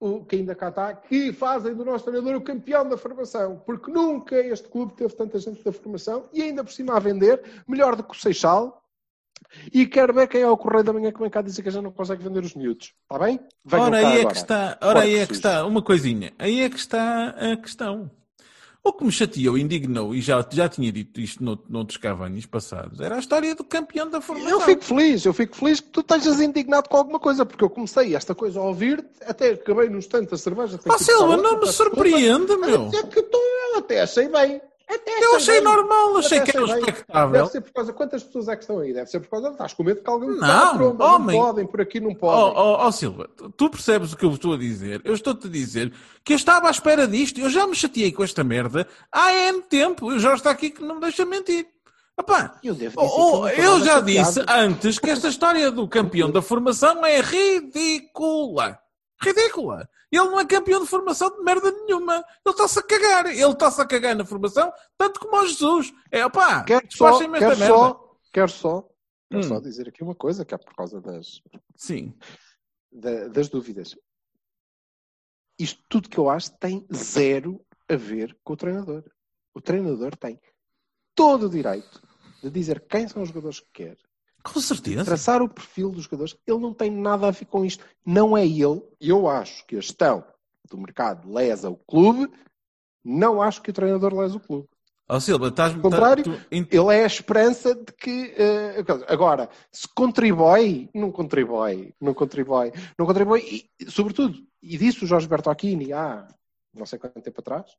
o, que ainda cá está, que fazem do nosso treinador o campeão da formação, porque nunca este clube teve tanta gente da formação e ainda por cima a vender, melhor do que o Seixal. E quero ver quem é o Correio da Manhã que vem cá dizer que a gente não consegue vender os miúdos. Está bem? Venham Ora, aí é agora. que está, ora aí é que Porcos. está, uma coisinha, aí é que está a questão. O que me chateou, indignou, e já, já tinha dito isto no, noutros Cavanis passados, era a história do campeão da formação. Eu fico feliz, eu fico feliz que tu estejas indignado com alguma coisa, porque eu comecei esta coisa a ouvir, até acabei nos tantos da cerveja. buscar Silva, não me surpreende, meu. É que tu, eu até achei bem. Até Eu achei bem. normal, achei Até que era bem. respeitável. Deve ser por causa. Quantas pessoas é que estão aí? Deve ser por causa. Estás com medo que alguém Não, tromba. homem. Não podem, por aqui não Ó podem. ó, ó, Silva, tu- percebes o que eu estou a dizer? Eu estou-te a dizer que eu estava à espera disto. Eu já me chateei com esta merda há N tempo. Eu já está aqui que não me deixa mentir. Epá, Eu devo dizer oh, oh, eu já chateado. disse antes que esta história do campeão da formação é ridícula. Ridícula. Ele não é campeão de formação de merda nenhuma. Ele está-se a cagar. Ele está-se a cagar na formação, tanto como o Jesus. É, opá, Quero só, despachem-me esta quero merda. só, quero só, quero Hum. só dizer aqui uma coisa, que é por causa das, Sim. da- das dúvidas. Isto tudo que eu acho tem zero a ver com o treinador. O treinador tem todo o direito de dizer quem são os jogadores que quer, Com certeza. traçar o perfil dos jogadores. Ele não tem nada a ver com isto. Não é ele. Eu acho que a gestão do mercado lesa o clube. Não acho que o treinador lesa o clube. Ó Silva, estás... Ao contrário, tu- Ele é a esperança de que. eh, agora, se contribui, não contribui, não contribui, não contribui, e, sobretudo, e disse o Jorge Bertocchini há não sei quanto tempo atrás,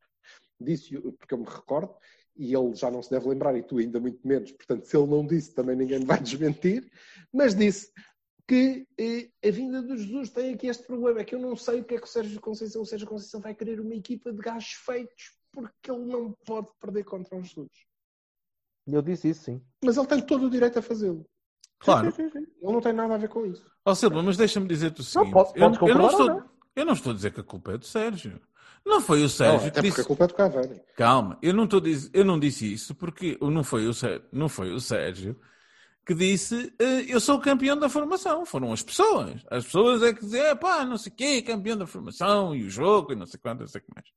disse, porque eu me recordo, e ele já não se deve lembrar, e tu ainda muito menos, portanto, se ele não disse, também ninguém me vai desmentir, mas disse que eh, a vinda do Jesus tem aqui este problema, é que eu não sei o que é que o Sérgio Conceição, o Sérgio Conceição vai querer uma equipa de gajos feitos, porque ele não pode perder contra o Jesus. Eu disse isso, sim. Mas ele tem todo o direito a fazê-lo. Claro. Sim, sim, sim. Ele não tem nada a ver com isso. Ó Silva, mas deixa-me dizer-te o seguinte. podes- eu, podes eu não estou, não? Eu não estou a dizer que a culpa é do Sérgio. Não foi o Não, Sérgio até que porque disse... a culpa é do Cavani. Calma, eu não, estou a dizer- eu não disse isso porque não foi o Sérgio, não foi o Sérgio que disse eh, eu sou o campeão da formação. Foram as pessoas. As pessoas é que diziam, pá, não sei o quê, campeão da formação e o jogo e não sei quanto, não sei o que mais.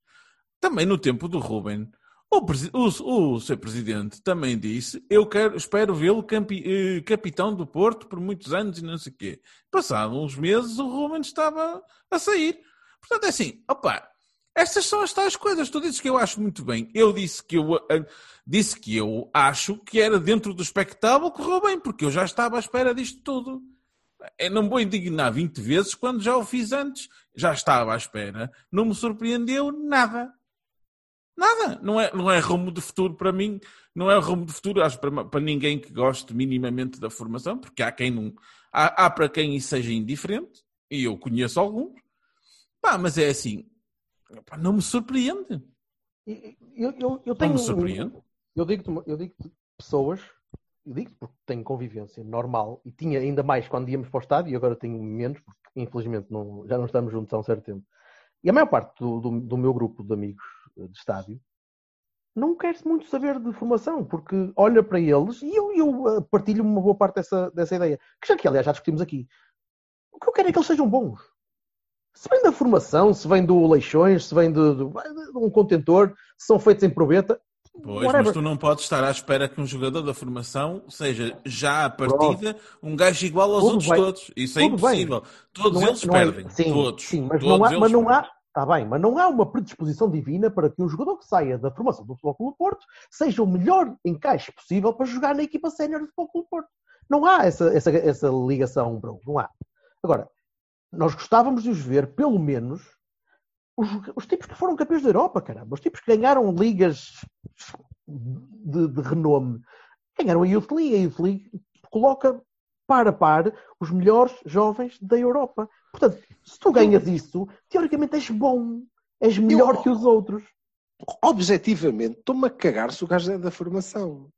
Também no tempo do Ruben, o, o, o seu presidente também disse eu quero, espero vê-lo eh, capitão do Porto por muitos anos e não sei o quê. Passados uns meses o Ruben estava a sair. Portanto, é assim, opa, estas são as tais coisas. Tu dizes que eu acho muito bem. Eu disse que eu, eh, disse que eu acho que era dentro do espectáculo correu bem, porque eu já estava à espera disto tudo. Eu não vou indignar 20 vezes quando já o fiz antes. Já estava à espera. Não me surpreendeu nada. Nada. Não é, não é rumo de futuro para mim. Não é rumo de futuro, acho, para, para ninguém que goste minimamente da formação, porque há quem não. Há, há para quem isso seja indiferente, e eu conheço alguns. Pá, mas é assim. Pá, Não me surpreende. Eu, eu, eu Não tenho. me surpreende. Eu digo-te eu digo pessoas, eu digo porque tenho convivência normal e tinha ainda mais quando íamos para o estádio e agora tenho menos, porque infelizmente não- já não estamos juntos há um certo tempo. E a maior parte do, do, do meu grupo de amigos de estádio não quer muito saber de formação, porque olha para eles e eu, eu eh, partilho uma boa parte dessa, dessa ideia, que já que aliás já discutimos aqui. O que eu quero é que eles sejam bons. Se vem da formação, se vem do Leixões, se vem de, de- de um contentor, se são feitos em proveta, Pois, whatever. mas tu não podes estar à espera que um jogador da formação seja já à partida um gajo igual aos Tudo outros bem. todos. Isso é Tudo bem. impossível. Todos Não é- eles é- perdem. sim, todos. sim, mas Todos não há, mas não há, está bem, mas não há uma predisposição divina para que um jogador que saia da formação do Futebol Clube Porto seja o melhor encaixe possível para jogar na equipa sénior do Futebol Clube Porto. Não há essa, essa, essa ligação, Bruno, não há. Agora, nós gostávamos de os ver, pelo menos, os, os tipos que foram campeões da Europa, caramba, os tipos que ganharam ligas de, de renome. Ganharam a Youth League, a Youth League coloca par a par os melhores jovens da Europa. Portanto, se tu ganhas isso, teoricamente és bom, és melhor Eu- que os outros. Objetivamente, estou-me a cagar se o gajo é da formação.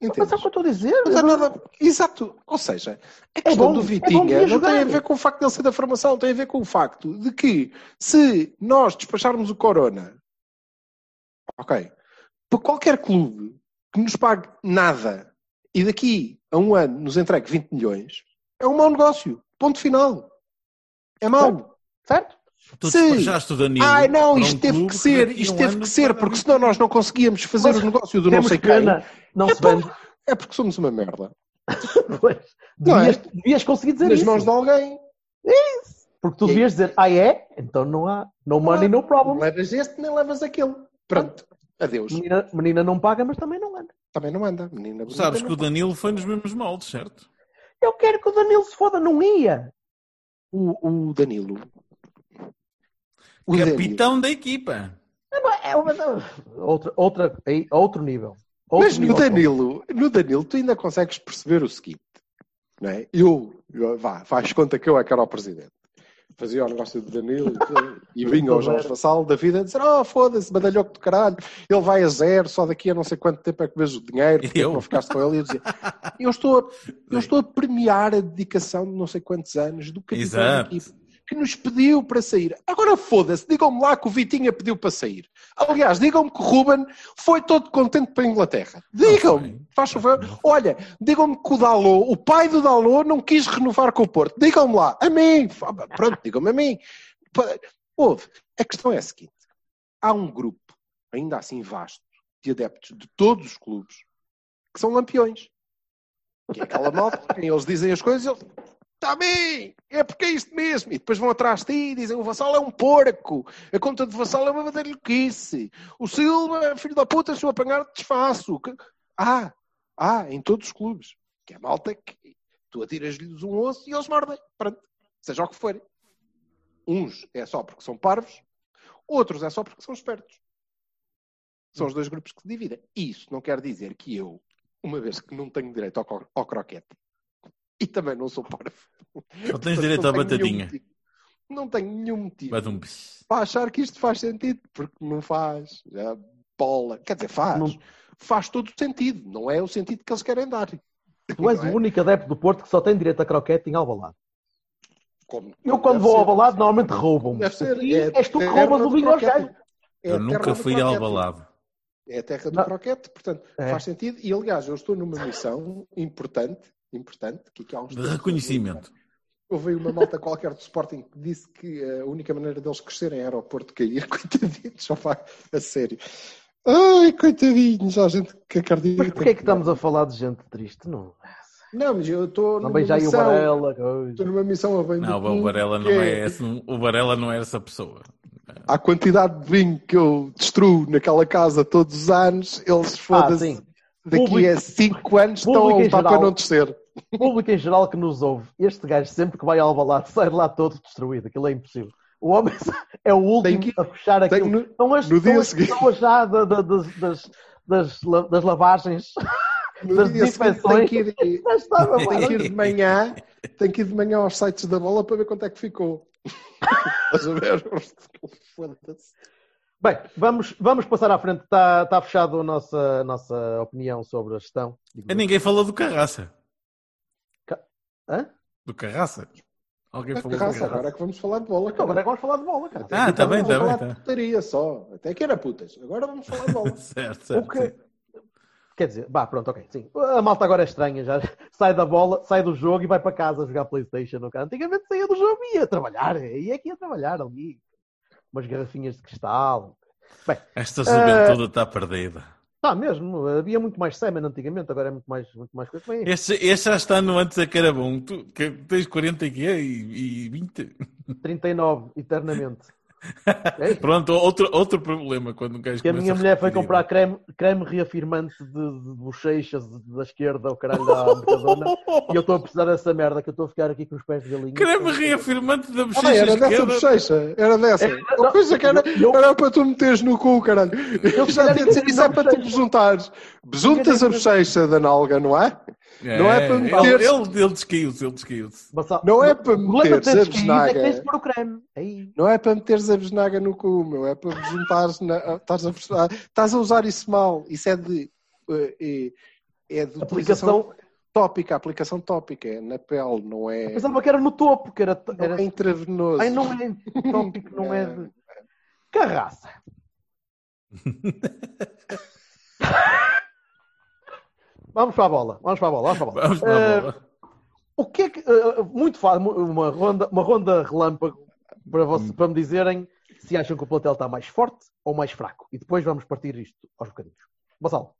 Mas Entendes? é o que eu estou a dizer. Não tem nada. Exato. Ou seja, a questão bom, do é bom Vitinha devia não tem a ver com o facto de ele ser da formação, tem a ver com o facto de que se nós despacharmos o Corona, ok, para qualquer clube que nos pague nada e daqui a um ano nos entregue 20 milhões, é um mau negócio. Ponto final. É mau. Certo? Tu Sim. despachaste o Danilo. Ai não, para um isto teve que ser, isto um teve que ser, paga porque 20 senão nós não conseguíamos fazer Mas o negócio do não sei pena, quem. não É se por-. É porque somos uma merda. Pois. Não é? Devias, devias conseguir dizer Nas isso. mãos de alguém. Porque tu devias dizer, ah é? Então não há. No money, no Não problem. levas este, nem levas aquele. Pronto. Adeus. Menina, menina não paga, mas também não anda. Também não anda. Menina Sabes que o paga. Danilo foi nos mesmos moldes, certo? Eu quero que o Danilo se foda, não ia. O, o Danilo. O Danilo. Capitão da equipa. É uma, outra, outra, aí, outro nível. Outro Mas no nível. Danilo, no Danilo, tu ainda consegues perceber o seguinte. Não é? Eu, eu- vá, faz conta que eu é que era o presidente. Fazia o negócio do Danilo e e vinha o Jorge Vassal da vida a dizer: Oh, foda-se, badalhoco do caralho, ele vai a zero, só daqui a não sei quanto tempo é que vejo o dinheiro, porque é que Eu? não ficaste com ele. E eu dizia: eu estou, a, eu estou a premiar a dedicação de não sei quantos anos do capitão da Exato. equipe que nos pediu para sair. Agora foda-se, digam-me lá que o Vitinha pediu para sair. Aliás, digam-me que o Ruben foi todo contente para a Inglaterra. Digam-me, faz favor. Olha, digam-me que o Dalot, o pai do Dalot, não quis renovar com o Porto. Digam-me lá, a mim. Pronto, digam-me a mim. Pa- Ouve, a questão é a seguinte: há um grupo, ainda assim vasto, de adeptos de todos os clubes que são lampiões. Que é aquela malta, quem eles dizem as coisas, eles. Está bem, é porque é isto mesmo. E depois vão atrás de ti e dizem: o Vassal é um porco, a conta de Vassal é uma badalhoquice, o Silva filho da puta, se eu apanhar, desfaço. Ah, ah, em todos os clubes. Que é malta que tu atiras-lhes um osso e eles mordem. Pronto, seja o que for. Uns é só porque são parvos, outros é só porque são espertos. São os dois grupos que se dividem. Isso não quer dizer que eu, uma vez que não tenho direito ao, ao croquete, e também não sou parvo. Só tens Portanto, direito não à motivo- Não tenho nenhum motivo um bis. para achar que isto faz sentido, porque não faz. Já, bola. Quer dizer, faz. Não- Faz todo o sentido. Não é o sentido que eles querem dar. Tu és Não é? o único adepto do Porto que só tem direito a croquete em Alvalade. Como- Eu quando deve vou ao. Alvalade normalmente roubam-me. Deve ser. E É és tu que roubas do o vinho aos croquete. gajos. É Eu nunca fui croquete. albalado. É a terra do Não. croquete, portanto, É. faz sentido. E aliás, eu estou numa missão importante, importante, que aqui há uns De reconhecimento. Houve uma malta qualquer do Sporting que disse que a única maneira deles crescerem era o Porto cair. Coitadinhos, só vai a sério. Ai, coitadinhos, há gente que acredita. Mas porquê é que estamos a falar de gente triste? Não. Não, mas eu estou numa Também já aí o missão. Varela. Estou numa missão a bem Não, o Varela não que é esse, o Varela não é essa pessoa. A quantidade de vinho que eu destruo naquela casa todos os anos, eles Ah, foda-se. sim. daqui Público- a 5 anos estão a lutar para não descer. Público em geral que nos ouve, este gajo sempre que vai ao Alvalade sai de lá todo destruído. Aquilo é impossível. O homem é o último que- a fechar aquilo. no- são as, no são dia as seguinte. pessoas já da- da- das, das, das, das lavagens. No Das dia seguinte tem que, ir, Já estava tem que ir de manhã, tem que ir de manhã aos sites da bola para ver quanto é que ficou. Estás a ver? Foda-se. Bem, vamos, vamos passar à frente. Está, está fechado a nossa, a nossa opinião sobre a gestão. E ninguém falou do Carraça. Hã? Do Carraça? Alguém falou do carraça, Carraça? agora é que vamos falar de bola. Então, agora é cara. que vamos falar de bola, cara. Ah, tá bem, Vamos tá falar bem. de Tá. putaria só. Até que era putas. Agora vamos falar de bola. Certo, O certo. que... Quer dizer, vá, pronto, ok, sim. A malta agora é estranha, já sai da bola, sai do jogo e vai para casa jogar Playstation. No cara. Antigamente saía do jogo e ia trabalhar, e é que ia trabalhar ali. Umas garrafinhas de cristal. Bem, Esta juventude está perdida. Tá mesmo, havia muito mais semen antigamente, agora é muito mais, muito mais coisa. Bem, Este, este já está no antes era bom. Tu que tens 40 e quê? E, e 20? 39, eternamente. É. Pronto, outro, outro problema quando um gajo Que a minha mulher foi comprar creme, creme reafirmante de, de bochechas da esquerda ao caralho da Mercadona e eu estou a precisar dessa merda que eu estou a ficar aqui com os pés de galinha. Creme reafirmante da bochecha Ah, era dessa esquerda. bochecha. Era dessa. Era- Eu pensei que era, eu- era para tu meteres no cu, caralho. Eu já tinha dizer isso é não para tu besuntares. Besuntas a bochecha da nalga, não é? Não é para ele, meter-se- ele, ele descaiu-se, ele descaiu-se. Bassal- Não é para O problema de meteres a teres que ir é que besnaga. tens de pôr o creme. Aí. Não é para meteres a besnaga no cu, meu. É para besuntares na. Estás a, ah, estás a usar isso mal. Isso é de. É, é de Aplicação. tópica. Aplicação tópica. É na pele, não é. Pensava que era no topo, que era. Não era... é intravenoso. Ai, não é tópico, não é de. Carraça. Vamos para a bola, vamos para a bola, vamos para a bola. Vamos para a Eh, bola. O que é que. eh, muito fácil, uma ronda, uma ronda relâmpago para, Hum. você, para me dizerem se acham que o plantel está mais forte ou mais fraco. E depois vamos partir isto aos bocadinhos. Bassal,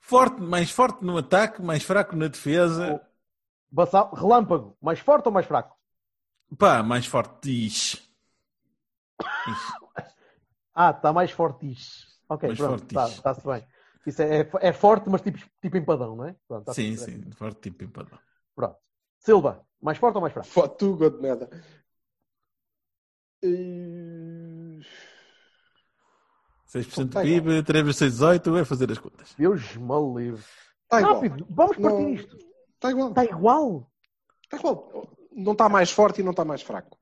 Forte, mais forte no ataque, mais fraco na defesa. Bassal, relâmpago, mais forte ou mais fraco? Pá, mais forte diz. Ah, está mais fortiche. Ok, Mais pronto, fortiche. tá- está-se bem. Isso é, é, é forte, mas tipo, tipo empadão, não é? Pronto, tá Sim, sim, forte tipo empadão. Pronto. Silva, mais forte ou mais fraco? Fotuga de merda. Eh, 6% Tá do PIB, 3 vezes 6, 18, vai fazer as contas. Deus me livre. Está igual. Rápido, vamos partir Não- isto. Está igual. Está igual? Está igual. Não está mais forte e não está mais fraco.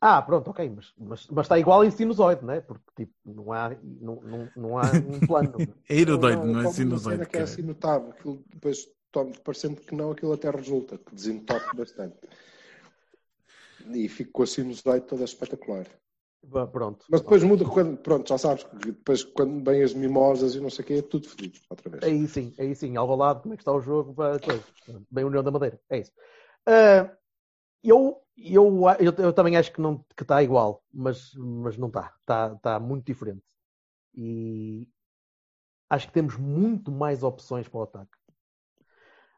Ah, pronto, ok, mas, mas, mas está igual em sinusoide, não é? Porque tipo, não há, não, não, não há um plano. É iridoide, não, é como uma sinusoide. cena que é assim notável. Aquilo depois, tomo, parecendo que não, aquilo até resulta, que desentope bastante. E fico com a sinusoide toda espetacular. Vá, Pronto. Mas depois muda quando, pronto, já sabes, que depois quando vêm as mimosas e não sei o quê, é tudo fedido outra vez. Aí sim, aí sim, ao lado, como é que está o jogo? Bem União da Madeira, é isso. Ah, eu, eu, eu, eu também acho que não que está igual, mas, mas não está. Está, está muito diferente. E acho que temos muito mais opções para o ataque.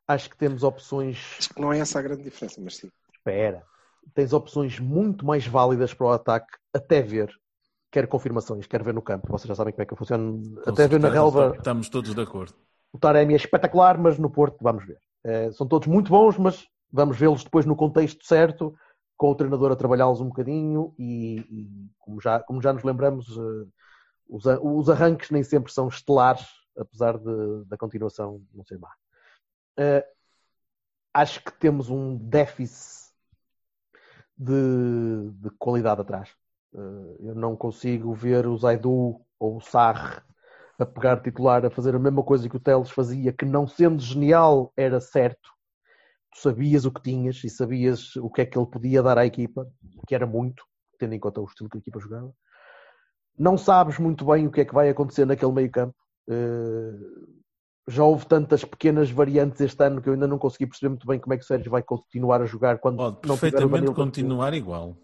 Acho que temos opções. Acho que não é essa a grande diferença, mas sim. Espera. Tens opções muito mais válidas para o ataque, até ver. Quer confirmações, quer ver no campo. Vocês já sabem como é que eu funciono. Com Até ver na relva. Estamos todos de acordo. O Taremi é espetacular, mas no Porto vamos ver. Eh, são todos muito bons, mas vamos vê-los depois no contexto certo, com o treinador a trabalhá-los um bocadinho e, e como, já, como já nos lembramos, eh, os, os arranques nem sempre são estelares, apesar de- da continuação não ser má. Eh, acho que temos um déficit de, de qualidade atrás. Eh, eu não consigo ver o Zaidu ou o Sarre a pegar titular, a fazer a mesma coisa que o Teles fazia, que não sendo genial era certo. Tu sabias o que tinhas e sabias o que é que ele podia dar à equipa, que era muito, tendo em conta o estilo que a equipa jogava. Não sabes muito bem o que é que vai acontecer naquele meio campo. Eh, já houve tantas pequenas variantes este ano que eu ainda não consegui perceber muito bem como é que o Sérgio vai continuar a jogar quando Pode não tiver o perfeitamente Danilo continuar igual.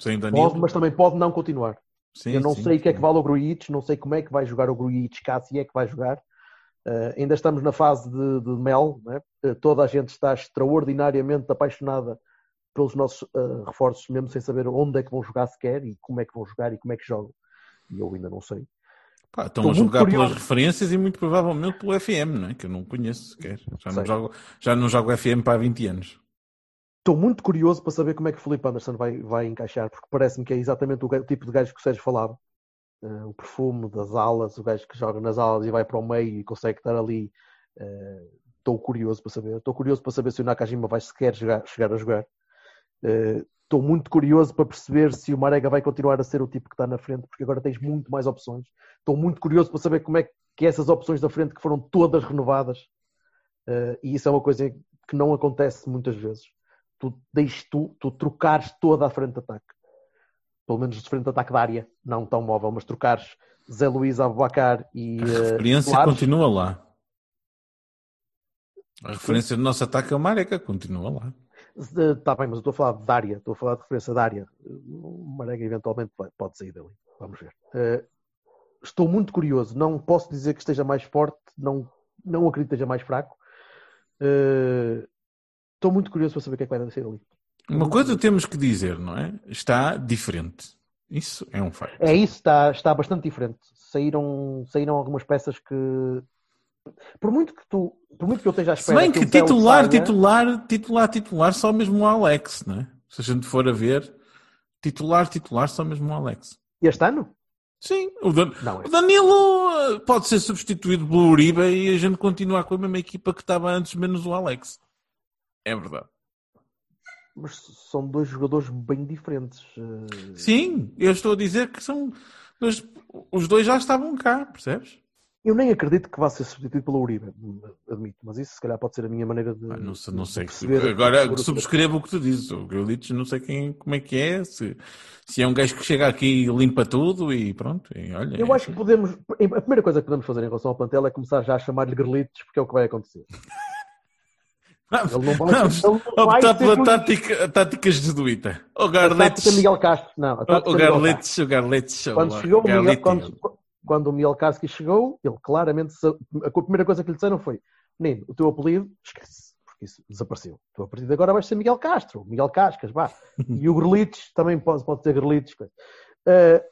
Sem Danilo. Pode, mas também pode não continuar. Sim, eu não sim, sei o que é que vale o Grujic, não sei como é que vai jogar o Grujic, cá se é que vai jogar. Uh, ainda estamos na fase de, de mel? Uh, toda a gente está extraordinariamente apaixonada pelos nossos uh, reforços, mesmo sem saber onde é que vão jogar sequer e como é que vão jogar e como é que jogam. E eu ainda não sei. Pá, estão Estou a muito jogar curioso. pelas referências e muito provavelmente pelo FM, não é? que eu não conheço sequer. Já não, jogo, já não jogo FM para há 20 anos. Estou muito curioso para saber como é que o Felipe Anderson vai, vai encaixar, porque parece-me que é exatamente o tipo de gajo que o Sérgio falava. Uh, o perfume das alas, o gajo que joga nas alas e vai para o meio e consegue estar ali. Uh, Estou curioso para saber. Estou curioso para saber se o Nakajima vai sequer jogar- chegar a jogar. Uh, Estou Estou muito curioso para perceber se o Marega vai continuar a ser o tipo que está na frente, porque agora tens muito mais opções. Estou muito curioso para saber como é que essas opções da frente que foram todas renovadas, uh, e isso é uma coisa que não acontece muitas vezes. Tu, deixes, tu, tu trocares toda a frente de ataque. Pelo menos de frente de ataque da área, não tão móvel, mas trocares Zé Luís Abubacar e. A uh, referência Soares. continua lá. A referência do nosso ataque é o Marega, continua lá. Está bem, mas eu estou a falar de área, estou a falar de referência da área. O Marega eventualmente pode sair dali. Vamos ver. Eh, estou muito curioso. Não posso dizer que esteja mais forte, não, não acredito que esteja mais fraco. Eh, estou muito curioso para saber o que é que vai sair ali. Uma coisa temos que dizer, não é? Está diferente. Isso é um facto. É isso, está, está bastante diferente. Saíram, saíram algumas peças que. Por muito que tu, por muito que eu esteja à Se espera bem que Celo titular, saia- titular, titular, titular, só mesmo o Alex, não é? Se a gente for a ver, titular, titular, só mesmo o Alex. este ano? Sim, o, Dan- Não, o Danilo eh, pode ser substituído pelo Uribe e a gente continuar com a mesma equipa que estava antes, menos o Alex. É verdade. Mas são dois jogadores bem diferentes. Eh, Sim, eu estou a dizer que são. dois- os dois já estavam cá, percebes? Eu nem acredito que vá ser substituído pelo Uribe, admito, mas isso se calhar pode ser a minha maneira de. Ah, não sei, não sei. perceber- Agora subscrevo o que tu dizes. O Grealish não sei quem, como é que é, se, se é um gajo que chega aqui e limpa tudo e pronto. E olha, Eu acho que podemos. A primeira coisa que podemos fazer em relação ao plantel é começar já a chamar-lhe Grelitos, porque é o que vai acontecer. Ele não vai, vamos ele não vai optar pela tática, jesuíta. O Garletes. Miguel Castro. Não, O, o Castro. Garletes, o Garletes. Quando o chegou o Miguel, Garletes. quando, quando o Miguel Karski chegou, ele claramente. A primeira coisa que lhe disseram foi: Menino, o teu apelido, esquece, porque isso desapareceu. Tu a partir de agora vais ser Miguel Castro, Miguel Cascas, vá. E o Grelitos também pode, pode ter Grelitos. coisa. Eh,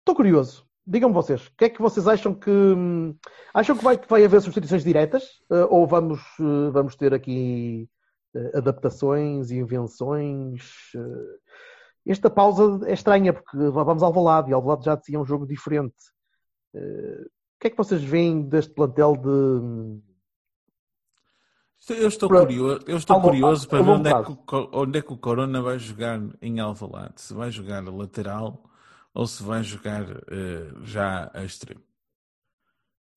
Estou curioso. Digam-me vocês, o que é que vocês acham que. hum, Acham que vai, que vai haver substituições diretas? Eh, ou vamos, eh, vamos ter aqui eh, adaptações, invenções? esta pausa é estranha porque vamos ao Alvalade e Alvalade já tinha um jogo diferente. O que é que vocês veem deste plantel de Eu estou Para- curioso, eu estou curioso para ver onde é, que, onde é que o Corona vai jogar em Alvalade. Se vai jogar lateral ou se vai jogar eh, já a extremo.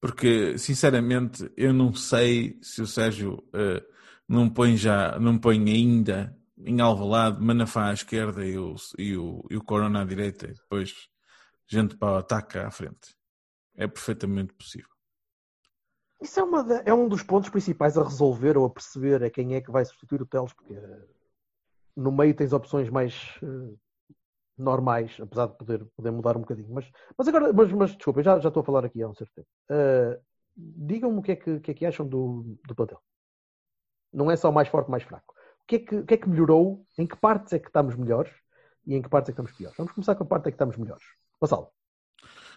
Porque, sinceramente, eu não sei se o Sérgio eh, não põe já, não põe ainda em Alvalade, Manafá à esquerda e o, e o, e o Corona à direita, e depois gente para o ataque à frente. É perfeitamente possível. Isso é, uma é um dos pontos principais a resolver ou a perceber é quem é que vai substituir o Teles, porque eh, no meio tens opções mais normais, apesar de poder, poder mudar um bocadinho. Mas, mas agora, mas, mas desculpa, já, já estou a falar aqui há um certo tempo. Eh, Digam-me o que é que, que é que acham do, do plantel. Não é só mais forte, mais fraco. O que, é que, o que é que melhorou? Em que partes é que estamos melhores? E em que partes é que estamos piores? Vamos começar com a parte é que estamos melhores. Vassalo.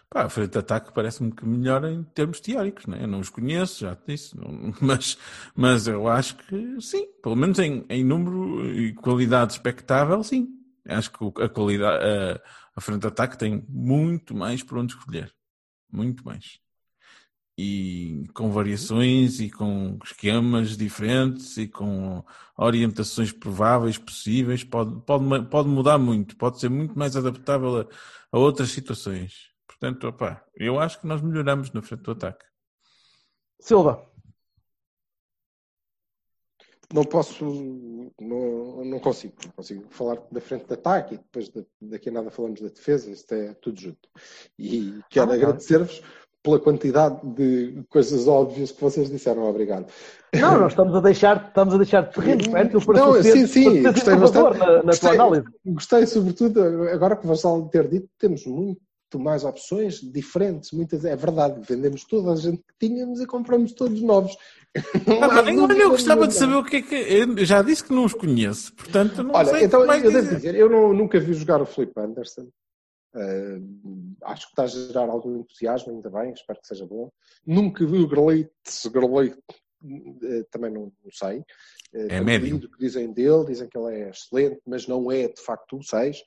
Pá, a frente de ataque parece-me que melhora em termos teóricos, né? eu não os conheço, já te disse, não- mas, mas eu acho que sim, pelo menos em, em número e qualidade expectável, sim. Acho que a qualidade, a, a frente de ataque tem muito mais por onde escolher, muito mais. E com variações e com esquemas diferentes e com orientações prováveis, possíveis, pode, pode, pode mudar muito, pode ser muito mais adaptável a, a outras situações. Portanto, opá, eu acho que nós melhoramos na frente do ataque. Silva. Não posso, não, não consigo, não consigo falar da frente de ataque e depois da- daqui a nada falamos da defesa, isto é tudo junto. E quero Ah, agradecer-vos pela quantidade de coisas óbvias que vocês disseram, obrigado. Não, nós estamos a deixar, estamos a deixar terreno fértil para Não, seres- sim, sim, gostei bastante. na, na Gostei. tua análise. Gostei, sobretudo, agora que o Vassal ter dito, temos muito mais opções diferentes, muitas, é verdade, vendemos toda a gente que tínhamos e compramos todos novos. Ah, olha, eu gostava de saber o que é que. Eu já disse que não os conheço, portanto não Olha, sei então mais eu devo dizer. eu não- nunca vi jogar o Felipe Anderson. Ah, acho que está a gerar algum entusiasmo, ainda bem, espero que seja bom. Nunca vi o Grelite, Grelite também não, não sei. eh, É médio. o que dizem dele, dizem que ele é excelente, mas não é de facto um 6.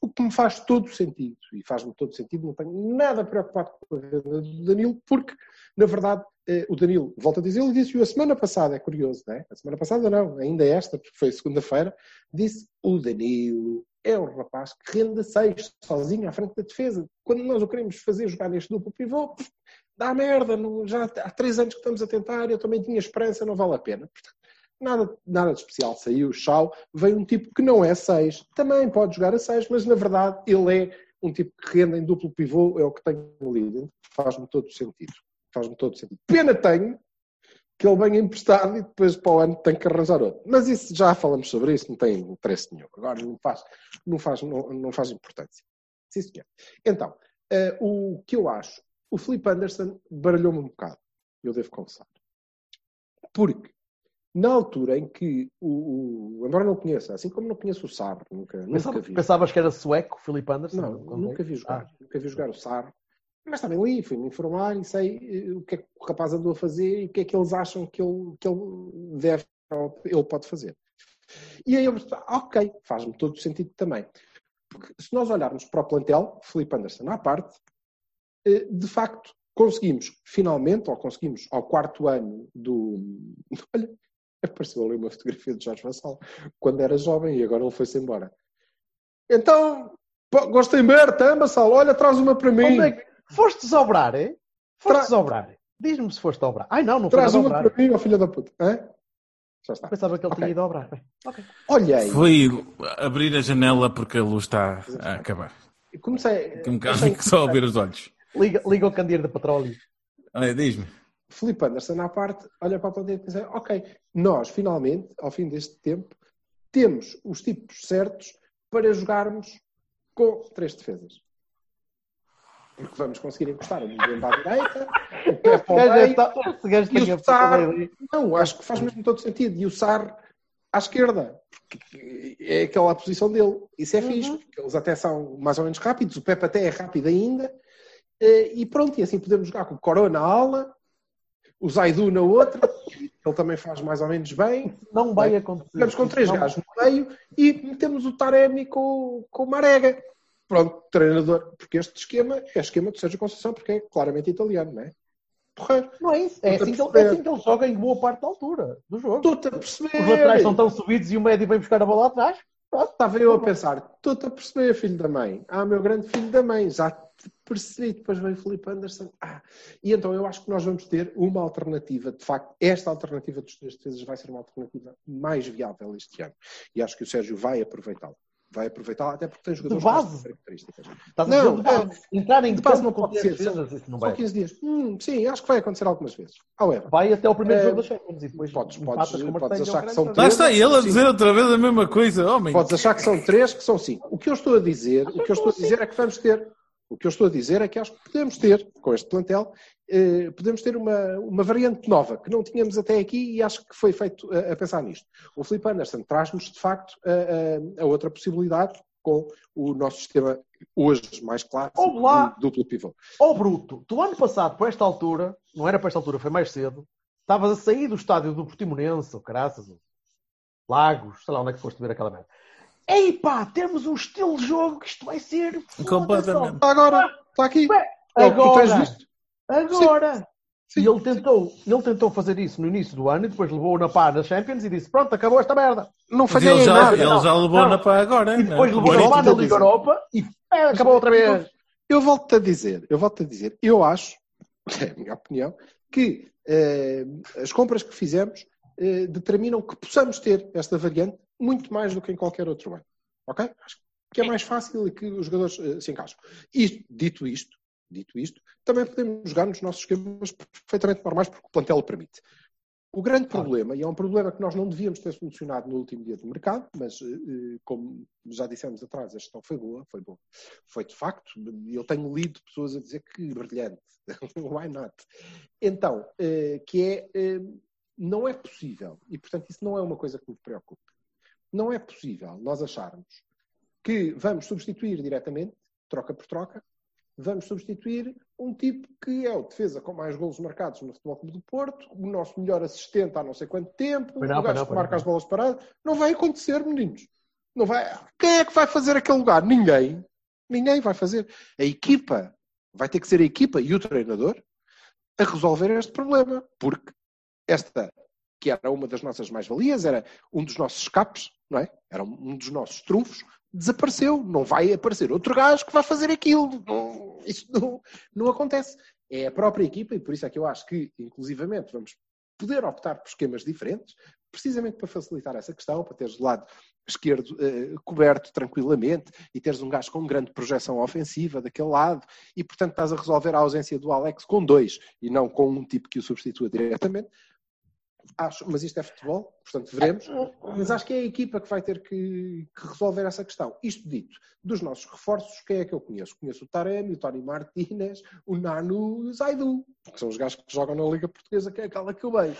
O que me faz todo sentido, e faz-me todo sentido, não tenho nada preocupado com a venda do Danilo, porque, na verdade, eh, o Danilo, volto a dizer, ele disse-o a semana passada, é curioso, não é? A semana passada não, ainda esta, porque foi segunda-feira, disse o Danilo é um rapaz que rende 6 sozinho à frente da defesa. Quando nós o queremos fazer jogar neste duplo pivô, dá merda, não- já há três anos que estamos a tentar, eu também tinha esperança, não vale a pena. Portanto, nada, nada de especial. Saiu Shaw, veio um tipo que não é 6, também pode jogar a 6, mas na verdade ele é um tipo que rende em duplo pivô, é o que tenho lido. Faz-me todo sentido. Faz-me todo sentido. Pena tenho que ele venha emprestado e depois para o ano tem que arranjar outro. Mas isso já falamos sobre isso, não tem interesse nenhum. Agora não faz, não faz, não, não faz importância. Sim, senhor. Então, eh, o que eu acho, o Felipe Anderson baralhou-me um bocado, eu devo confessar. Porque na altura em que o, o embora não conheça, assim como não conheço o Sar, nunca, nunca Pensava- vi. Pensavas que era sueco, Filipe Anderson? Não, Quando- nunca vi jogar. Ah. Nunca vi jogar o SAR. Mas também li, fui-me informar e sei eh, o que é que o rapaz andou a fazer e o que é que eles acham que ele, que ele deve, ele pode fazer. E aí eu ah, ok, faz-me todo sentido também. Porque se nós olharmos para o plantel, Felipe Anderson à parte, eh, de facto conseguimos, finalmente, ou conseguimos ao quarto ano do. Olha, apareceu ali uma fotografia de Jorge Vassal, quando era jovem e agora ele foi-se embora. Então, de ver, tá, Vassal? Olha, traz uma para mim. Onde é que... Foste obrar, é? Foste Tra- obrar. Diz-me se foste obrar. Ai não, não foi Traz nada uma obrar. para mim, ó filho da puta. Hã? Já está. Pensava que ele Ok. tinha ido obrar. Bem, ok. Olhei, Foi abrir a janela porque a luz está a acabar. comecei. Tem um bocado que só abrir os olhos. Liga, liga o candeeiro de petróleo. Olha, diz-me. Filipe Anderson à parte, olha para a planeta e pensa, ok, nós finalmente, ao fim deste tempo, temos os tipos certos para jogarmos com três defesas. Porque vamos conseguir encostar o Mbemba à direita, o Pé para o Gajo meio, e o Sar, não, acho que faz mesmo todo sentido, e o Sar à esquerda, porque é aquela posição dele. Isso é fixe, porque eles até são mais ou menos rápidos, o Pepe até é rápido ainda, eh, e pronto, e assim podemos jogar com o Corona na ala, o Zaidu na outra, ele também faz mais ou menos bem, Não vai acontecer. Jogamos com três gajos no meio e metemos o Taremi com, com o Marega. Pronto, treinador. Porque este esquema é esquema de Sérgio Conceição, porque é claramente italiano, não é? Porreiro. Não é isso. É assim, que ele, é assim que ele joga em boa parte da altura do jogo. Estou-te a perceber. Os laterais estão tão subidos e o médio vem buscar a bola atrás. Pronto. Estava eu a pensar, estou-te a perceber, filho da mãe. Ah, meu grande filho da mãe, já te percebi. Depois veio o Felipe Anderson. Ah. E então eu acho que nós vamos ter uma alternativa. De facto, esta alternativa dos três defesas vai ser uma alternativa mais viável este ano. E acho que o Sérgio vai aproveitá-la. Vai aproveitá-la, até porque tem jogadores base. estas características. Estás Não, a dizer, de base. Entrar em de base não pode três ser, isso não São vai. 15 dias. Hum, sim, acho que vai acontecer algumas vezes. However, Vai até o primeiro Eh, jogo da Champions e depois podes- podes- podes achar que são Grande Lá três. está ele a dizer outra vez a mesma coisa, homem. Podes achar que são três, que são cinco. O que eu estou a dizer, o que eu estou a dizer é que vamos ter. O que eu estou a dizer é que acho que podemos ter, com este plantel, eh, podemos ter uma, uma variante nova que não tínhamos até aqui e acho que foi feito a, a pensar nisto. O Felipe Anderson traz-nos, de facto, a, a- a outra possibilidade com o nosso sistema hoje mais clássico de duplo pivô. Ó Bruto, tu ano passado, por esta altura, não era por esta altura, foi mais cedo, estavas a sair do estádio do Portimonense, ou Caraças, ou Lagos, sei lá onde é que foste ver aquela merda. Ei pá, temos um estilo de jogo que isto vai ser. Completamente. Está agora, está aqui. O que tu tens Agora, visto. Agora. Sim. E ele tentou, ele tentou fazer isso no início do ano e depois levou na pá na Champions e disse: Pronto, acabou esta merda. Não falhei ele já, nada. ele já levou Não. na pá agora. E depois né? levou na Volto pá a na dizer. Liga Europa e é, acabou outra vez. Eu volto-te a dizer, eu volto a dizer, eu acho, é a minha opinião, que eh, as compras que fizemos eh, determinam que possamos ter esta variante muito mais do que em qualquer outro ano. Ok? Acho que é mais fácil e que os jogadores eh, se encaixam. Isto, dito isto, dito isto, também podemos jogar nos nossos esquemas perfeitamente normais porque o plantel o permite. O grande problema, e é um problema que nós não devíamos ter solucionado no último dia do mercado, mas eh, eh, como já dissemos atrás, a gestão foi boa, foi boa. Foi de facto, eu tenho lido pessoas a dizer que brilhante. Why not? Então, eh, que é, não é possível, e portanto isso não é uma coisa que me preocupe, não é possível nós acharmos que vamos substituir diretamente, troca por troca, Vamos substituir um tipo que é o defesa com mais golos marcados no Futebol Clube do Porto, o nosso melhor assistente há não sei quanto tempo, não, o gajo não, que marca não. as bolas paradas. Não vai acontecer, meninos. Não vai. Quem é que vai fazer aquele lugar? Ninguém. Ninguém vai fazer. A equipa vai ter que ser a equipa e o treinador a resolver este problema, porque esta que era uma das nossas mais-valias, era um dos nossos escapes, não é? Era um dos nossos trunfos, desapareceu. Não vai aparecer outro gajo que vai fazer aquilo. Não, isso não, não acontece. É a própria equipa, e por isso é que eu acho que, inclusivamente, vamos poder optar por esquemas diferentes, precisamente para facilitar essa questão, para teres do lado esquerdo eh, coberto tranquilamente e teres um gajo com grande projeção ofensiva daquele lado e, portanto, estás a resolver a ausência do Alex com dois e não com um tipo que o substitua diretamente. Acho, mas isto é futebol, portanto veremos. Mas acho que é a equipa que vai ter que, que resolver essa questão. Isto dito, dos nossos reforços, quem é que eu conheço? Conheço o Taremi, o Tony Martínez, o Nanu e o Zaidu, que são os gajos que jogam na Liga Portuguesa, que é aquela que eu vejo.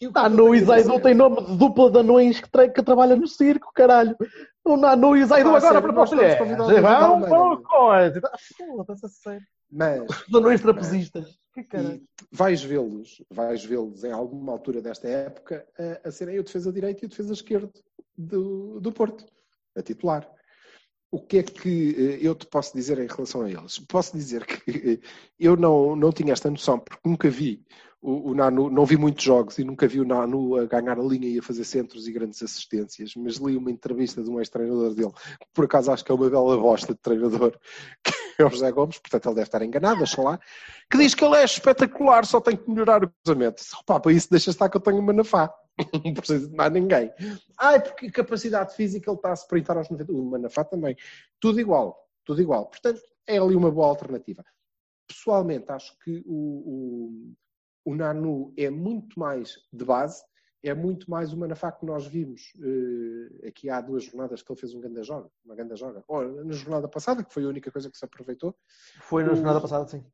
E o tenho e Zaidu tem nome de dupla de anões que, tra- que trabalha no circo, caralho. O Nanu e o Zaidu Ah, agora para nós estamos convidados Vão para o coisa. Foda-se, a sério. Mas Os anões trapezistas. Que. E vais vê-los, vais vê-los em alguma altura desta época a, a serem o defesa direito e o defesa esquerdo do, do Porto, a titular. O que é que eh, eu te posso dizer em relação a eles? Posso dizer que eh, eu não, não tinha esta noção, porque nunca vi o, o Nanu, não vi muitos jogos e nunca vi o Nanu a ganhar a linha e a fazer centros e grandes assistências, mas li uma entrevista de um ex-treinador dele, que por acaso acho que é uma bela bosta de treinador, que é o José Gomes, portanto ele deve estar enganado, deixa lá, que diz que ele é espetacular, só tem que melhorar o cruzamento. Pá, para isso deixa estar que eu tenho uma Manafá. Não preciso de mais ninguém. Ai, porque capacidade física ele está a sprintar aos 90. O Manafá também. Tudo igual. Tudo igual. Portanto, é ali uma boa alternativa. Pessoalmente, acho que o, o, o Nanu é muito mais de base, é muito mais o Manafá que nós vimos eh, aqui há duas jornadas que ele fez um grande joga, uma grande joga. Ou na jornada passada, que foi a única coisa que se aproveitou, Foi na O- jornada passada, sim.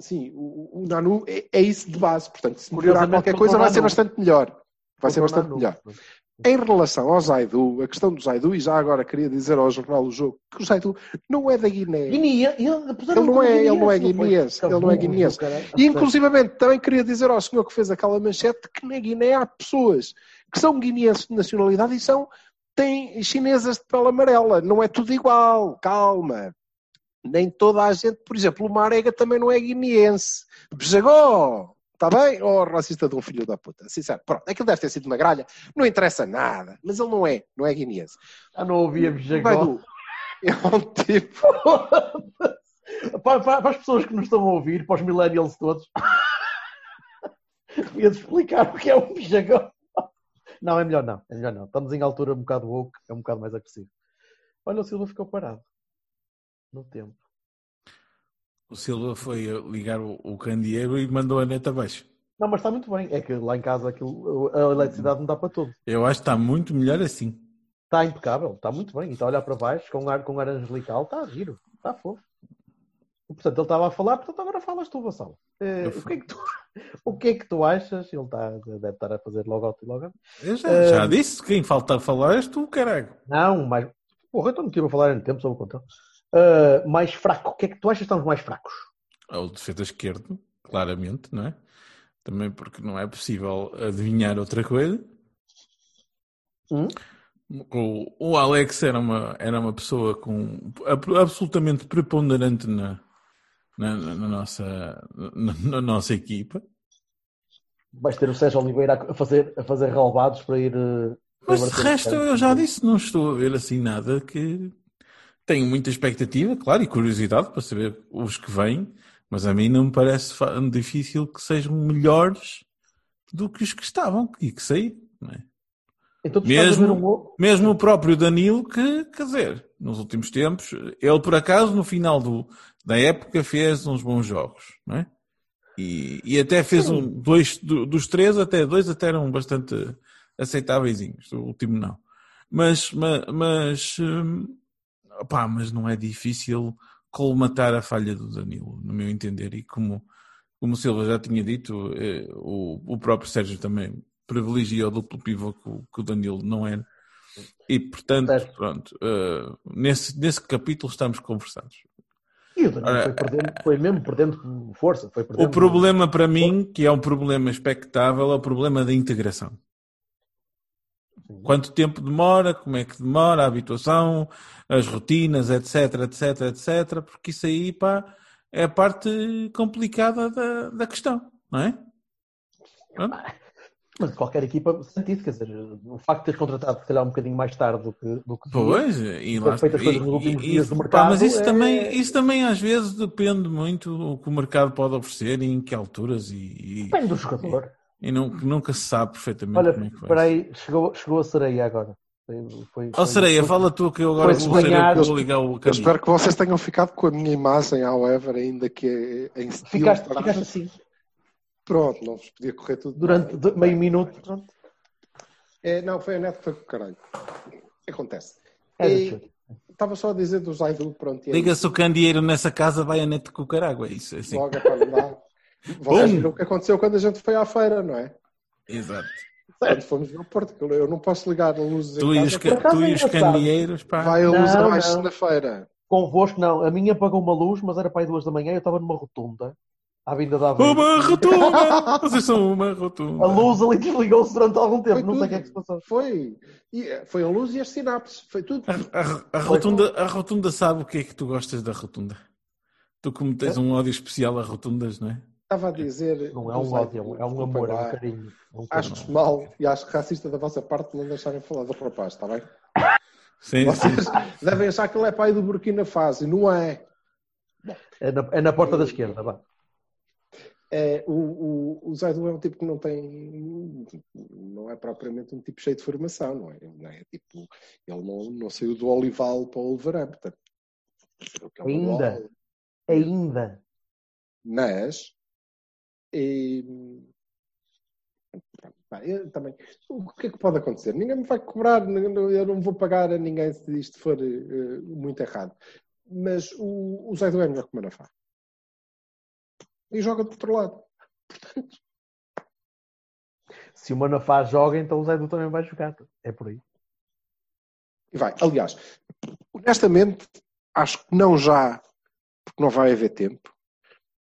Sim, o, o Nanu é, é isso de base. Portanto, se melhorar qualquer coisa, vai ser bastante melhor. Vai ser bastante melhor. Em relação ao Zaidu, a questão do Zaidu, e já agora queria dizer ao jornal do jogo que o Zaidu não é da Guiné. Guiné, ele, de Ele não é- ele não é guineense, ele não é guineense. E, inclusivamente, também queria dizer ao senhor que fez aquela manchete que na Guiné há pessoas que são guineenses de nacionalidade e são, têm chinesas de pele amarela. Não é tudo igual. Calma. Nem toda a gente, por exemplo, o Marega também não é guineense. Bejagó! Está bem? Oh, racista de um filho da puta. Sincero. Pronto, aquilo deve ter sido uma gralha. Não interessa nada. Mas ele não é. Não é guineense. Já não ouvia O Jagó. Baidu é um tipo... para, para- para as pessoas que nos estão a ouvir, para os millennials todos, ia-te explicar o que é um bijagó. Não, é melhor não. É melhor não. Estamos em altura um bocado woke, é um bocado mais agressivo. Olha, o Silva ficou parado. No tempo. O Silva foi ligar o, o candeeiro e mandou a neta abaixo. Não, mas está muito bem. É que lá em casa aquilo, a eletricidade não dá para tudo. Eu acho que está muito melhor assim. Está impecável, está muito bem. Está a olhar para baixo com ar, com ar angelical, está a giro, está fofo. E, portanto, ele estava a falar, portanto, agora falas tu, Vassal. Eh, Eu o, que é que tu, o que é que tu achas? Ele está, deve estar a fazer logout e logout. Eu já, Eh, já disse, quem falta a falar és tu, caralho. Não, mais. Porra, então não estive a falar em tempo sobre o controle. Uh, mais fraco. O que é que tu achas que estamos mais fracos? É o defesa esquerdo, claramente, não é? Também porque não é possível adivinhar outra coisa. Hum? O, o Alex era uma, era uma pessoa com ab- absolutamente preponderante na, na, na- nossa, na, na nossa equipa. Vais ter o Sérgio Oliveira a fazer, a fazer relevados para ir. uh, Mas de resto, eu já disse, não estou a ver assim nada que tenho muita expectativa, claro, e curiosidade para saber os que vêm, mas a mim não me parece difícil que sejam melhores do que os que estavam e que saíram. É? Então Mesmo- um Mesmo o próprio Danilo, que, quer dizer, nos últimos tempos, ele por acaso no final do, da época fez uns bons jogos, não é? E, e até fez um, dois, do- dos três, até dois até eram bastante aceitáveis, o último não. Mas, ma- mas, hum, opá, mas não é difícil colmatar a falha do Danilo, no meu entender, e como, como o Silva já tinha dito, eh, o, o próprio Sérgio também privilegia o duplo pivô que o, que o Danilo não era. E portanto, Certo. pronto, eh, nesse, nesse capítulo estamos conversados. E o Danilo Ora, foi, perdendo, foi mesmo perdendo força. Foi perdendo O problema para mim, que é um problema expectável, é o problema da integração. Quanto tempo demora, como é que demora, a habituação, as rotinas, etc, etc, etc, porque isso aí, pá, é a parte complicada da, da questão, não é? Pronto. Mas qualquer equipa sente isso, quer dizer, o facto de teres contratado se calhar um bocadinho mais tarde do que, do que Pois, e lá feito as e- coisas nos últimos e- dias do pá, mercado mas isso, é- também, isso também às vezes depende muito do que o mercado pode oferecer e em que alturas e, e, Depende do jogador. E não- nunca se sabe perfeitamente Olha, como é que vai. espera aí, chegou, chegou a sereia agora. Foi, foi, Ó foi- Sereia, foi- fala tu que eu agora vou ser eu vou ligar o Eu caminho. espero que vocês tenham ficado com a minha imagem, however, ainda que é em estilo Ficaste, para- ficaste assim, Pronto, não vos podia correr tudo. durante bem. meio minuto. Pronto. É, não, foi a net que foi com o caralho. Acontece. É E-. Estava só a dizer do Zaidu, pronto. e é Liga-se o candeeiro nessa casa, vai a net com o carago, é isso, é assim. Logo, para não dar. Vocês viram o que aconteceu quando a gente foi à feira, não é? Exato. Quando fomos ao Porto, eu não posso ligar a luzes Tu em e casa, os, ca- acaso tu é e os engraçado. candeeiros, pá. vai a luz Não, abaixo não. na feira. Convosco não, a minha apagou uma luz, mas era para aí duas da manhã e eu estava numa rotunda, à vinda da Aveiro. Uma rotunda! Vocês são uma rotunda. A luz ali desligou-se durante algum tempo, Foi não sei o tudo. que é que se passou. Foi. E, eh, foi a luz e as sinapses. Foi tudo. A, a- a rotunda, a rotunda sabe o que é que tu gostas da rotunda. Tu como tens um ódio especial a rotundas, não é? Estava a dizer. Não é um ódio, é um- é amor, é um carinho. é um Acho carinho. mal e acho racista da vossa parte não deixarem falar do rapaz, está bem? Sim, sim. Vocês devem achar que ele é pai do Burkina Faso, e não é. É na, é na porta da esquerda, vá. É, o, o, o Zaidu é um tipo que não tem. Não é propriamente um tipo cheio de formação, não é? Não é tipo, ele não, não saiu do Olival para o Wolverhampton. Ainda. Ainda. Mas. E, eu também, o que é que pode acontecer? Ninguém me vai cobrar, eu não vou pagar a ninguém se isto for eh, muito errado. Mas o, o Zaidu é melhor que o Manafá. E joga do outro lado. Se o Manafá joga, então o Zé Du também vai jogar. É por aí. E vai. Aliás, honestamente, acho que não já, porque não vai haver tempo.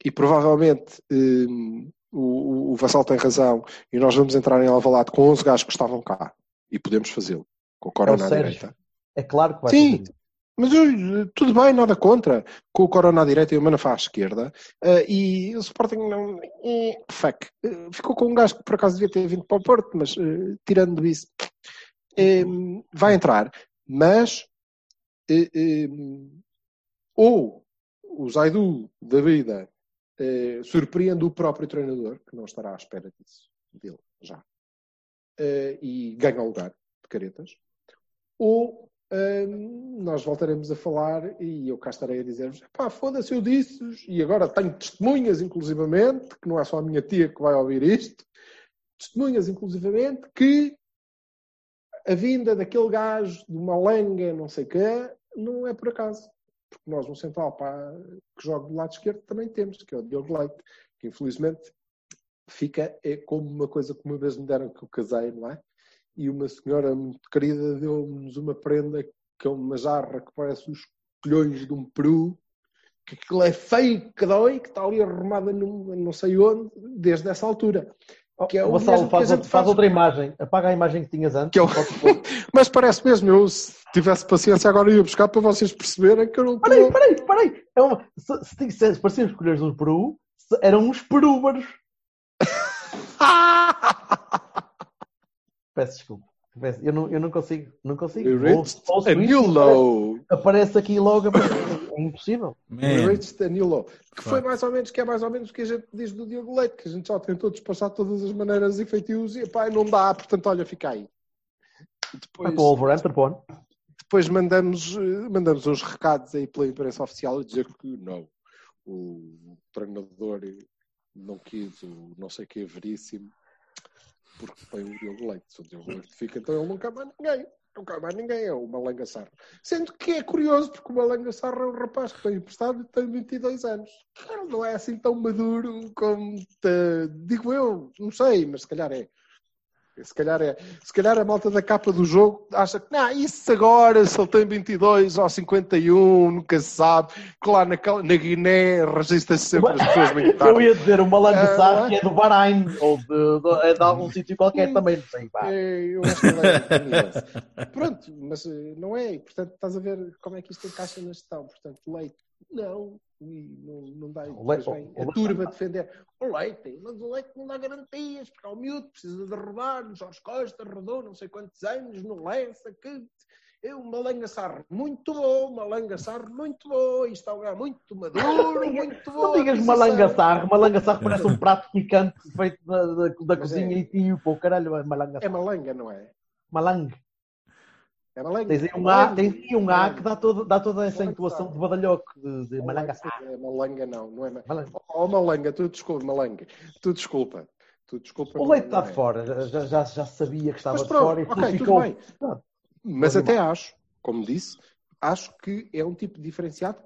E provavelmente hum, o, o Vassal tem razão e nós vamos entrar em Alvalade com 11 gajos que estavam cá. E podemos fazê-lo. Com o Corona à Sérgio. direita. É claro que vai Sim. fazer. Mas eu, tudo bem, nada contra. Com o Corona à direita e o Manafá à esquerda. Eh, e o Sporting não. eh, fuck. Eh, ficou com um gajo que por acaso devia ter vindo para o Porto, mas tirando isso, vai entrar. Mas. ou o Zaidu da vida eh, surpreende o próprio treinador, que não estará à espera disso, dele já, eh, e ganha o lugar de caretas, ou hum, nós voltaremos a falar e eu cá estarei a dizer-vos: pá, foda-se, eu disse e agora tenho testemunhas, inclusivamente, que não é só a minha tia que vai ouvir isto, testemunhas, inclusivamente, que a vinda daquele gajo de uma lenga, não sei o quê, não é por acaso. Porque nós, no central pá, que joga do lado esquerdo, também temos, que é o Diogo Leite, que infelizmente fica é como uma coisa que uma vez me deram que eu casei, não é? E uma senhora muito querida deu-nos uma prenda que é uma jarra que parece os colhões de um peru, que aquilo é feio, que dói, que está ali arrumada não sei onde, desde essa altura. Que é o faz, faz faz. outra imagem. Apaga a imagem que tinhas antes. Que o- Mas parece mesmo, eu se tivesse paciência agora ia buscar para vocês perceberem que eu não Peraí, peraí, peraí. É uma... Se, se, se, se pareciam os colhões do Peru, eram uns perúbaros. Peço desculpa. Eu não, eu não consigo. Não consigo. We Ouço- reached ouço a new low. Aparece aqui logo. aparece- É impossível. Reached a new low. Que foi mais ou menos, que é mais ou menos o que a gente diz do Diogo Leite, que a gente já tentou despachar de todas as maneiras e feitios e pá, não dá, portanto, olha, fica aí. Vai Depois, depois mandamos, eh, mandamos uns recados aí pela imprensa oficial a dizer que não. O treinador não quis o não sei o que veríssimo porque tem o Diogo Leite. Se o Diogo Leite fica, então ele quer mais ninguém. Quer mais ninguém, é o Malanga Sarra. Sendo que é curioso, porque o Malanga Sarra é um rapaz que tem emprestado e tem 22 anos. Ele não é assim tão maduro como, te- digo eu, não sei, mas se calhar é. Se calhar, é, se calhar a malta da capa do jogo acha que não, isso agora, se ele tem 22 ou 51, nunca se sabe, que lá na, na Guiné registra-se sempre as pessoas muito tarde. Eu ia dizer o Malang Ah, Sarr, que é do Bahrein, ou de, de- é de algum sítio qualquer também, não sei. pá. É, eu acho que é. Pronto, mas eh, não é. Portanto, estás a ver como é que isto encaixa na gestão. Portanto, leite, não. E não, não dá. O Leite- vem o a Leite- turba defender. O leite, mas o leite não dá garantias, porque ao miúdo precisa de rodar. O Jorge Costa rodou não sei quantos anos no Lessa. Que... Eu, Malanga Sarro, muito bom. Malanga Sarro, muito bom. Isto é um lugar muito maduro, muito bom. Não digas aquisição. Malanga Sarr, Malanga Sarr parece um prato picante feito da, da, da cozinha é. e tio, pô, caralho, é Malanga É Sarr. malanga, não é? Malang. É malanga. Tens aí um A, Malanga. tens aí um A que dá toda, dá toda essa Malanga intuação Sarr. de badalhoco, de, de Malanga Sarr. É malanga, não. não é ma- Malanga. Oh, malanga, tu desculpa, malanga. Tu desculpa. Tu desculpa. O leite está de é. fora, já, já, já sabia que estava Mas de pronto, fora e ok, tudo ficou. bem. Pronto. Mas até acho, como disse, acho que é um tipo diferenciado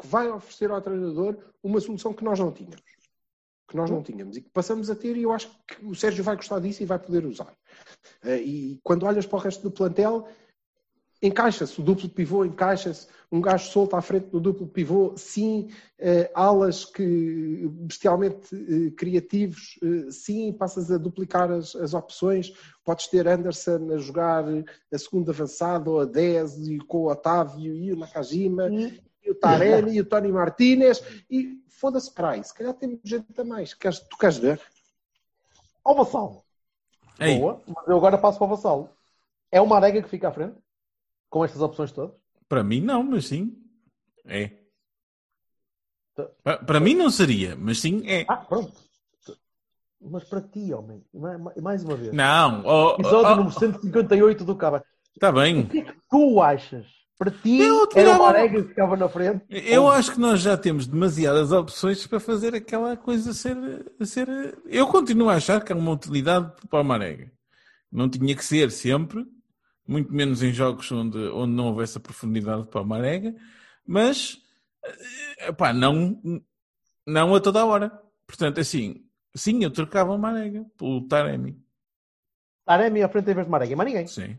que vai oferecer ao treinador uma solução que nós não tínhamos. Que nós não tínhamos e que passamos a ter, e eu acho que o Sérgio vai gostar disso e vai poder usar. Eh, E quando olhas para o resto do plantel, encaixa-se o duplo pivô, encaixa-se um gajo solto à frente do duplo pivô, sim, eh, alas que bestialmente eh, criativos, sim, passas a duplicar as, as opções, podes ter Anderson a jogar a segunda avançada ou a 10 e com o Otávio e o Nakajima e o Taremi e o Tony Martinez e foda-se para aí, se calhar temos gente a mais, Queres- tu queres ver? Ó Vassalo. Ei, Boa, mas eu agora passo para o Vassalo. É uma arega que fica à frente? Com estas opções todas? para mim não, mas sim. É. Tá. Pa- Para mim não seria, mas sim é. Ah, pronto. Mas para ti, homem, ma- ma- mais uma vez. Não, oh, Episódio oh, número 158 do Cava. está O bem. que é que tu achas? Para ti Eu era tirava- uma arega que ficava na frente? Eu Ou- acho que nós já temos demasiadas opções para fazer aquela coisa ser, ser. Eu continuo a achar que há uma utilidade para o Marega. Não tinha que ser sempre, muito menos em jogos onde, onde não houvesse a profundidade para o Marega, mas eh, pá, não, não a toda a hora. Portanto, assim, sim, eu trocava o Marega pelo Taremi. Taremi à frente em vez de uma arega. Mas ninguém. Sim.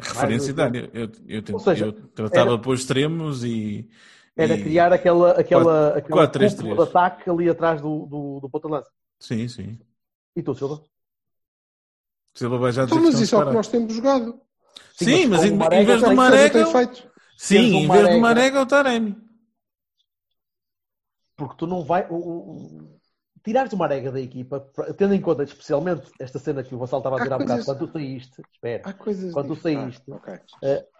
Referência área. Eu, eu, Ou seja, eu tratava era- por extremos e. Era e- criar aquela, aquela, Quatro- aquela quatro, três, cúpula três. de ataque ali atrás do, do, do ponta de lança. Sim, sim. E tu, Silva? Silva vai já dizer Então, que mas isso é o que nós temos jogado. Sim, mas com em, o em Marega vez do tem- Marega. Sim, em o vez do Marega. Marega é o Taremi. Porque tu não vai. O, o, o- tirares uma arega da equipa, tendo em conta especialmente esta cena que o Vassal estava a Há dizer há bocado, quando tu saíste, espera, Há coisas. Quando tu diferentes. saíste. Ah, ok.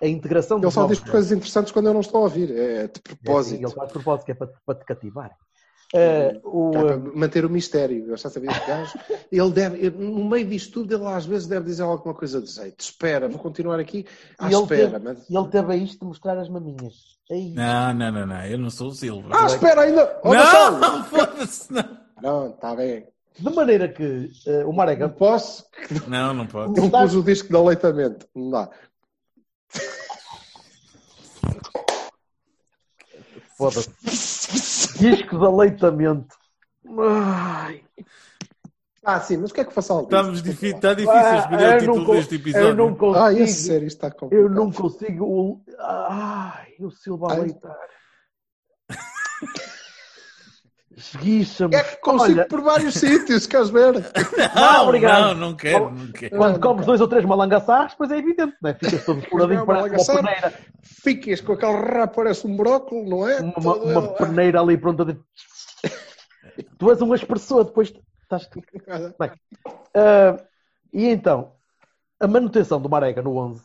a, a integração Ele só novos diz coisas interessantes quando eu não estou a ouvir. É de É assim, propósito. ele faz de propósito, que é para, para te cativar. Eh, o, Que é para eh, manter o mistério. Eu já sabia este gajo. Ele deve, no meio disto tudo, ele às vezes deve dizer alguma coisa de jeito. Espera, vou continuar aqui à e ele espera. teve, Mas... e ele teve a isto de mostrar as maminhas. Aí, Não, não, não, não. Eu não sou o Silva. Ah, espera ainda! Oh, não, foda-se, não. Não, está bem. De maneira que eh, o Não Marega posso. Não, não pode. Não pus o disco de aleitamento. Não dá. Foda-se. Disco de aleitamento. Ai, Ah, sim, mas o que é que o Fassal diz? Estamos difí- Está difícil Ah, escolher o eu título não deste eu episódio. não consigo. Ah, esse sério, isto está complicado. eu não consigo. o- Ai, o Silva Ai. leitar. Esguicha-me. É que consigo Olha, por vários sítios, queres ver? Não, obrigado. não, não quero, não quero. quando comes dois ou três malangaçarres, depois é evidente, não é? Ficas todo furadinho Não, para uma peneira. Ficas com aquele rabo, parece um brócolis, não é? Uma, Todo uma ele- peneira ali pronta de. Tu és uma expressora, depois estás. Bem, ah, e então, a manutenção do Marega no 11,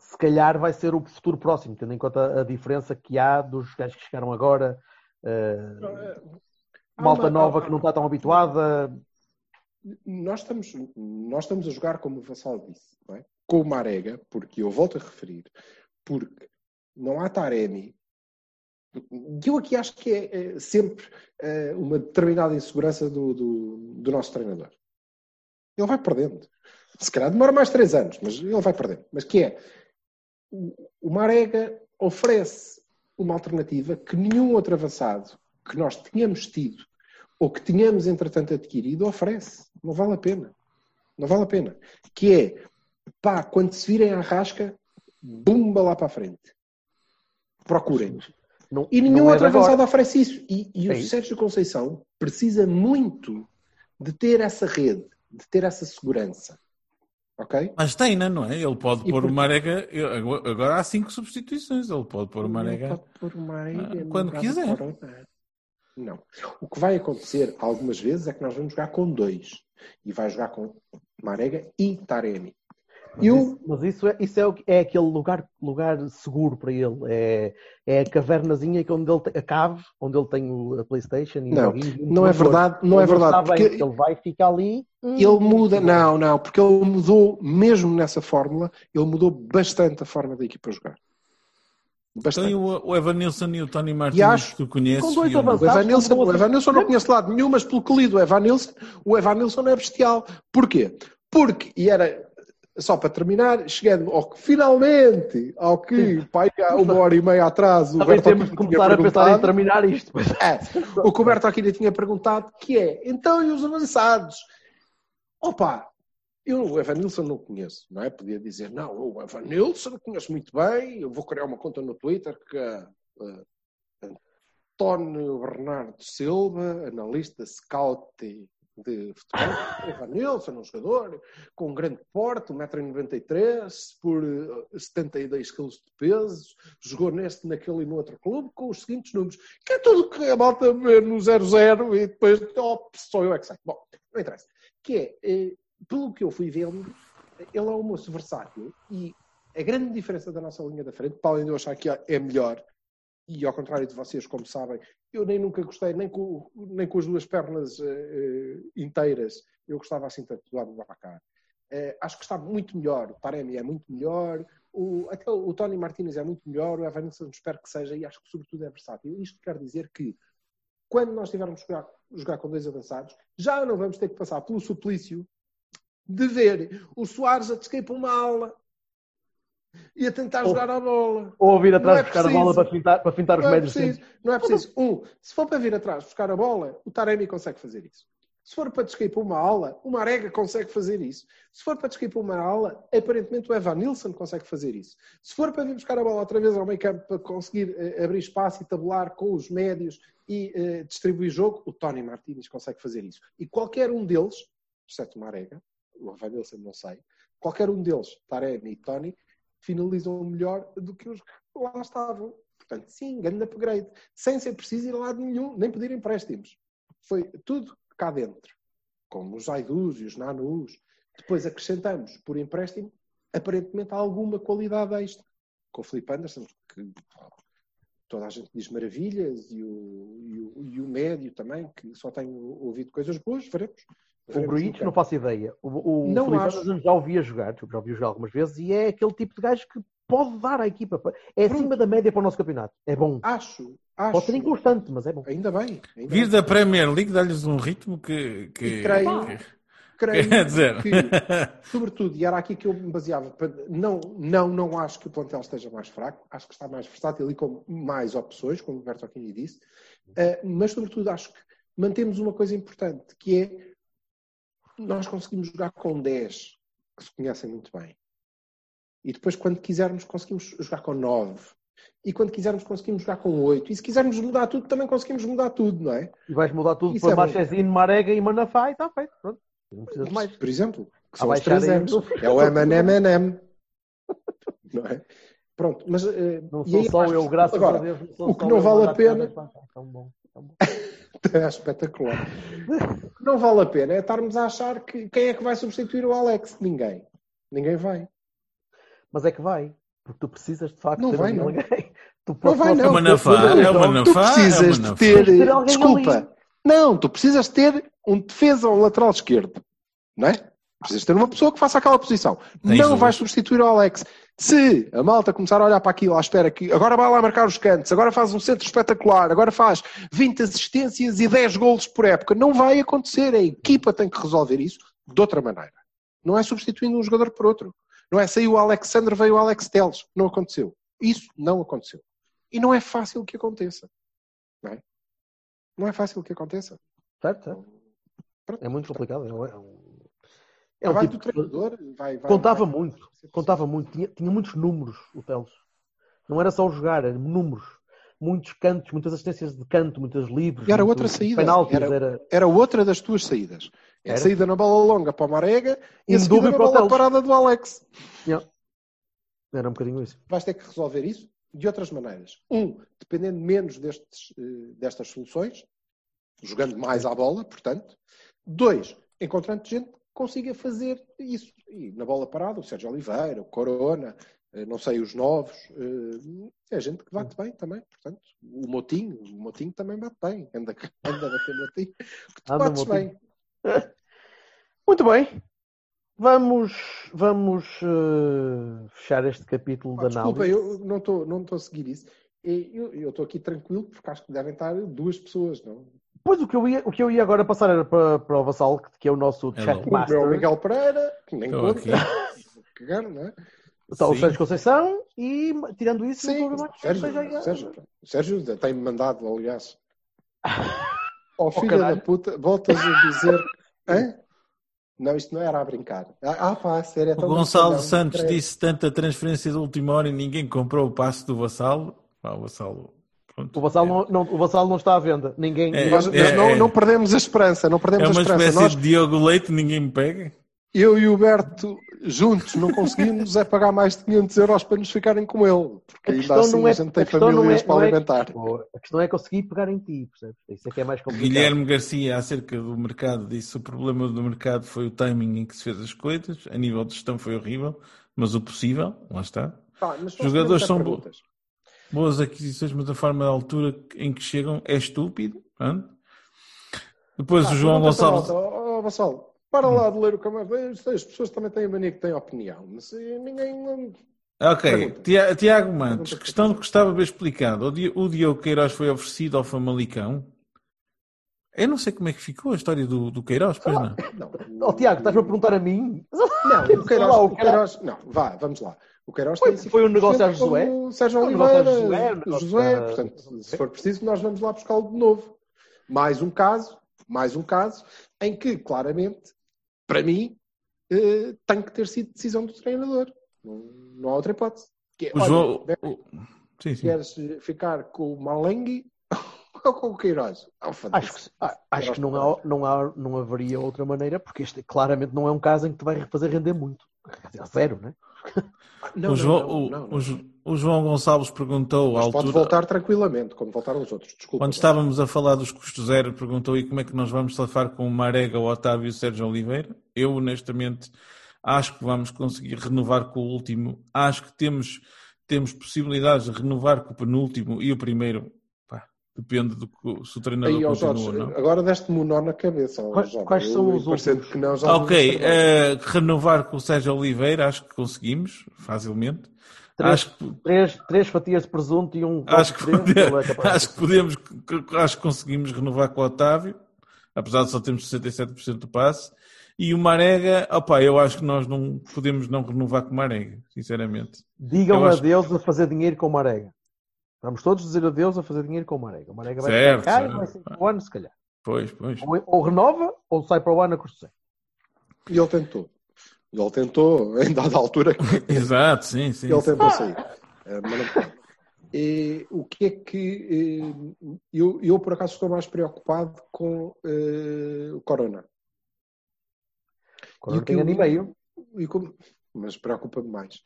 se calhar vai ser o futuro próximo, tendo em conta a diferença que há dos gajos que chegaram agora, ah, Há malta nova que não está tão habituada. Nós estamos, nós estamos a jogar, como o Vassal disse, é? com o Marega, porque eu volto a referir, porque não há Taremi. E eu aqui acho que é, é sempre é, uma determinada insegurança do, do, do nosso treinador. Ele vai perdendo. Se calhar demora mais três anos, mas ele vai perdendo. Mas que é, o, o Marega oferece uma alternativa que nenhum outro avançado que nós tínhamos tido ou que tínhamos, entretanto, adquirido, oferece. Não vale a pena. Não vale a pena. Que é, pá, quando se virem à rasca, bumba lá para a frente. Procurem. Não- E nenhum não é outro de agora. avançado oferece isso. E, e É o isso. Sérgio Conceição precisa muito de ter essa rede, de ter essa segurança. Ok? Mas tem, não é? Ele pode E pôr por- o Marega. Agora há cinco substituições. Ele pode pôr o Marega. pode pôr uma areia Ah, quando quiser. Corona. Não. O que vai acontecer algumas vezes é que nós vamos jogar com dois. E vai jogar com Marega e Taremi. Mas Eu, isso, mas isso é, isso é, é aquele lugar, lugar seguro para ele. É, é a cavernazinha que onde ele tem, a cave, onde ele tem o- a Playstation Não, não é verdade, não é verdade. Porque ele vai ficar ali. hum, ele muda, não, não, porque ele mudou, mesmo nessa fórmula, ele mudou bastante a forma da equipa jogar. Bastante. Tem o, o Evanilson e o Tony Martins acho- que tu conheces. com dois. O avançados. Evanilson, o Evanilson eu não conheço lado nenhum, mas pelo que li do Evanilson, o Evanilson é bestial. Porquê? Porque, e era só para terminar, chegando ao que finalmente, ao que pai, há uma hora e meia atrás, o Também Berto temos de começar a pensar em terminar isto. É, o que o Berto Aquino tinha perguntado, que é, então e os avançados? Opa, eu o Evanilson não conheço, não é? Podia dizer, não, o Evanilson conheço muito bem, eu vou criar uma conta no Twitter que eh, António Bernardo Silva, analista scout de futebol, Evanilson, um jogador com grande porte, 1,93m, por eh, 72 kg de peso, jogou neste, naquele e no outro clube, com os seguintes números, que é tudo que a malta vê no 0-0 e depois, oh, só eu é que sei. Bom, não interessa. Que é, eh, pelo que eu fui vendo, ele é um moço versátil e a grande diferença da nossa linha da frente, para além de eu achar que é melhor, e ao contrário de vocês, como sabem, eu nem nunca gostei, nem com, nem com as duas pernas eh, inteiras, eu gostava assim tanto do Abubacar. Eh, acho que está muito melhor, o Taremi é muito melhor, o, até o, Tony Martínez é muito melhor, o Evanilson espero que seja, e acho que sobretudo é versátil. Isto quer dizer que quando nós tivermos que jogar, jogar com dois avançados, já não vamos ter que passar pelo suplício de ver o Soares a descair para uma aula e a tentar Oh. jogar a bola. Ou vir atrás é buscar a preciso. bola para fintar, para fintar os é, médios. não é preciso. Um, se for para vir atrás buscar a bola, o Taremi consegue fazer isso. Se for para descair para uma aula, o Marega consegue fazer isso. Se for para descair para uma aula, aparentemente o Evan Nilsson consegue fazer isso. Se for para vir buscar a bola outra vez ao meio campo para conseguir eh, abrir espaço e tabular com os médios e eh, distribuir jogo, o Tony Martínez consegue fazer isso. E qualquer um deles, exceto o Marega, o Evan Nilsson não sei, qualquer um deles, Taremi e Tony, finalizam melhor do que os que lá estavam. Portanto, sim, grande upgrade. Sem ser preciso ir a lado nenhum, nem pedir empréstimos. Foi tudo cá dentro. Como os Zaidus e os Nanus. Depois acrescentamos, por empréstimo, aparentemente alguma qualidade extra. Com o Felipe Anderson, que toda a gente diz maravilhas, e o, e o, e o médio também, que só tenho ouvido coisas boas, veremos. O Gruitch, não faço ideia. O, o Não Felipe acho. Anderson já ouvia jogar, já ouvi jogar algumas vezes, e é aquele tipo de gajo que pode dar à equipa. É acima da média para o nosso campeonato. É bom. Acho, acho. Pode ser inconstante, mas é bom. Ainda bem. Ainda Vir bem. da Premier League dá-lhes um ritmo que. que E creio- Creio Quer dizer, que, sobretudo, e era aqui que eu me baseava, para- não, não, não acho que o plantel esteja mais fraco, acho que está mais versátil e com mais opções, como o Berto Aquini disse, Eh, mas, sobretudo, acho que mantemos uma coisa importante, que é nós conseguimos jogar com 10 que se conhecem muito bem. E depois, quando quisermos, conseguimos jogar com 9. E quando quisermos, conseguimos jogar com 8. E se quisermos mudar tudo, também conseguimos mudar tudo, não é? E vais mudar tudo Isso para é. Marchezinho, Marega e Manafá e está feito. Pronto. Não precisas mais. Por exemplo, que são os três M's. É o M&M. Não é? Pronto, mas... eh, Não sou aí só eu, graças agora, a Deus. O que não vale a pena- bom. É espetacular. Não vale a pena é estarmos a achar que quem é que vai substituir o Alex? Ninguém. Ninguém vai. Mas é que vai. Porque tu precisas de facto Não ter vai, não. alguém. Tu Não vai, não. É uma nafá, Não, é uma não. Tu nafá, precisas é de nafá. ter... Ter Desculpa. ali. Não, tu precisas ter um defesa ou um lateral esquerdo. Não é? Precisas ter uma pessoa que faça aquela posição. Tens não o- vais substituir o Alex. Se a malta começar a olhar para aquilo à espera que agora vai lá marcar os cantos, agora faz um centro espetacular, agora faz 20 assistências e 10 golos por época, não vai acontecer. A equipa tem que resolver isso de outra maneira. Não é substituindo um jogador por outro. Não é saiu o Alexandre, veio o Alex Teles. Não aconteceu. Isso não aconteceu. E não é fácil que aconteça. Não é? Não é fácil que aconteça. Certo, certo. É muito complicado. É um- é um- tipo treinador. Vai, vai, contava vai- muito, contava muito, tinha, tinha muitos números o Teles. Não era só jogar, eram números. Muitos cantos, muitas assistências de canto, muitos livros. E era muitos outra saída. Penaltis, Era- era... Era outra das tuas saídas. É a Era? saída na bola longa para o Marega e a Em seguida dúvida na bola parada do Alex. era um bocadinho isso. vais ter que resolver isso de outras maneiras. Um, dependendo menos destes, eh, destas soluções, jogando mais à bola, portanto. Dois, encontrando gente consiga fazer isso. E na bola parada, o Sérgio Oliveira, o Corona, eh, não sei, os novos, eh, é gente que bate bem também, portanto. O Motinho, o Motinho também bate bem. Anda, anda a bater Motinho. Tu Anda, bates Motinho. bem. Muito bem. Vamos, vamos eh, fechar este capítulo Pá, da desculpa, análise. eu não estou não a seguir isso. Eu eu estou aqui tranquilo porque acho que devem estar duas pessoas, não? Pois o que eu ia, o que eu ia agora passar era para, para o Vassal, que- é o nosso Hello. O meu chatmaster. Miguel Pereira, que nem conta. cagar, não é? Está o. Sérgio Conceição e, tirando isso, Sim, não mais Sérgio, seja- Sérgio, Sérgio tem-me mandado, aliás. Ó filho caralho. da puta, voltas a dizer. Hã? Não, isto não era a brincar. Ah, ah pá, a sério, é O tão Gonçalo brincalhão, Santos disse tanta transferência de última hora e ninguém comprou o passe do Vassalo. Pá, o Vassalo. Pronto. O Vassal não, não- o Vassal não está à venda. Ninguém. É, Nós, é, não, é. não perdemos a esperança, não É perdemos uma a esperança. espécie Nós, de Diogo Leite, ninguém me pega. eu e o Berto, juntos, não conseguimos é pagar mais de 500 euros para nos ficarem com ele. Porque A ainda questão assim não é- a gente tem a não famílias é- para é- alimentar. A questão é conseguir pegar em ti, percebes? Isso é que é mais complicado. Guilherme Garcia, acerca do mercado, disse o problema do mercado foi o timing em que se fez as coisas. A nível de gestão foi horrível, mas o possível, lá está. Nós Jogadores são ter bo- perguntas. Boas aquisições, mas a forma da altura em que chegam é estúpido. pronto. Depois Ah, o João Gonçalves. Ó, ó, Vassalo, para lá de ler o camarada. As pessoas também têm a mania que têm opinião. Mas eh, ninguém. Ok, Pergunta. Tia- Tiago Mantos, Pergunta. questão que gostava bem explicado. O Di- O Diogo Queiroz foi oferecido ao Famalicão. Eu não sei como é que ficou a história do, do Queiroz, pois não. Não. Oh, Tiago, estás-me a perguntar a mim? Não, o Queiroz, o Queiroz. Não, vá, vamos lá. O Queiroz Foi- tem foi um negócio a 50% Josué? Sérgio Foi um negócio a Oliveira, Josué, um Josué, a- portanto, se for preciso, nós vamos lá buscá-lo de novo. Mais um caso, mais um caso, em que, claramente, para mim, eh, tem que ter sido decisão do treinador. Não, não há outra hipótese. Que é, O olha, João. o- Sim, sim. Queres ficar com o Malengui ou com o Queiroz? Oh, Acho que, ah, acho que não, há, não, há, não haveria outra maneira, porque este claramente não é um caso em que te vai fazer render muito. Zero, né? Não, o, João, não, não, o o João Gonçalves perguntou à Mas pode altura. voltar tranquilamente, como voltaram os outros. Desculpa. Quando estávamos a falar dos custos zero, perguntou aí como é que nós vamos safar com o Marega, o Otávio e o Sérgio Oliveira. Eu, honestamente, acho que vamos conseguir renovar com o último. Acho que temos, temos possibilidades de renovar com o penúltimo e o primeiro. Depende do que, se o treinador Aí, continua Jorge, ou não. agora deste-me um nó na cabeça. Quais- Jorge. quais são Eu, os parecendo últimos? Que não, já Ok, vimos trabalho. eh, renovar com o Sérgio Oliveira, acho que conseguimos, facilmente. Três, Acho que, três, três fatias de presunto e um acho, que copo de dentro, pode- ele é acho que podemos, acho que conseguimos renovar com o Otávio, apesar de só termos 67% do passe. E o Marega, opá, eu acho que nós não podemos não renovar com o Marega, sinceramente. Digam adeus a fazer dinheiro com o Marega. Vamos todos dizer adeus a fazer dinheiro com o Marega. O Marega vai Certo, ficar caro, certo. vai ser para o ano, se calhar. Pois, pois. Ou, ou renova, ou sai para o ano a custo. E ele tentou. Ele tentou, em dada altura, Exato, sim, sim. ele sim. tentou sair. Mas não pode. E, o que é que. eh, eu, eu, por acaso, estou mais preocupado com eh, o Corona. Quando E o não que tem ano e meio. E como- mas preocupa-me mais.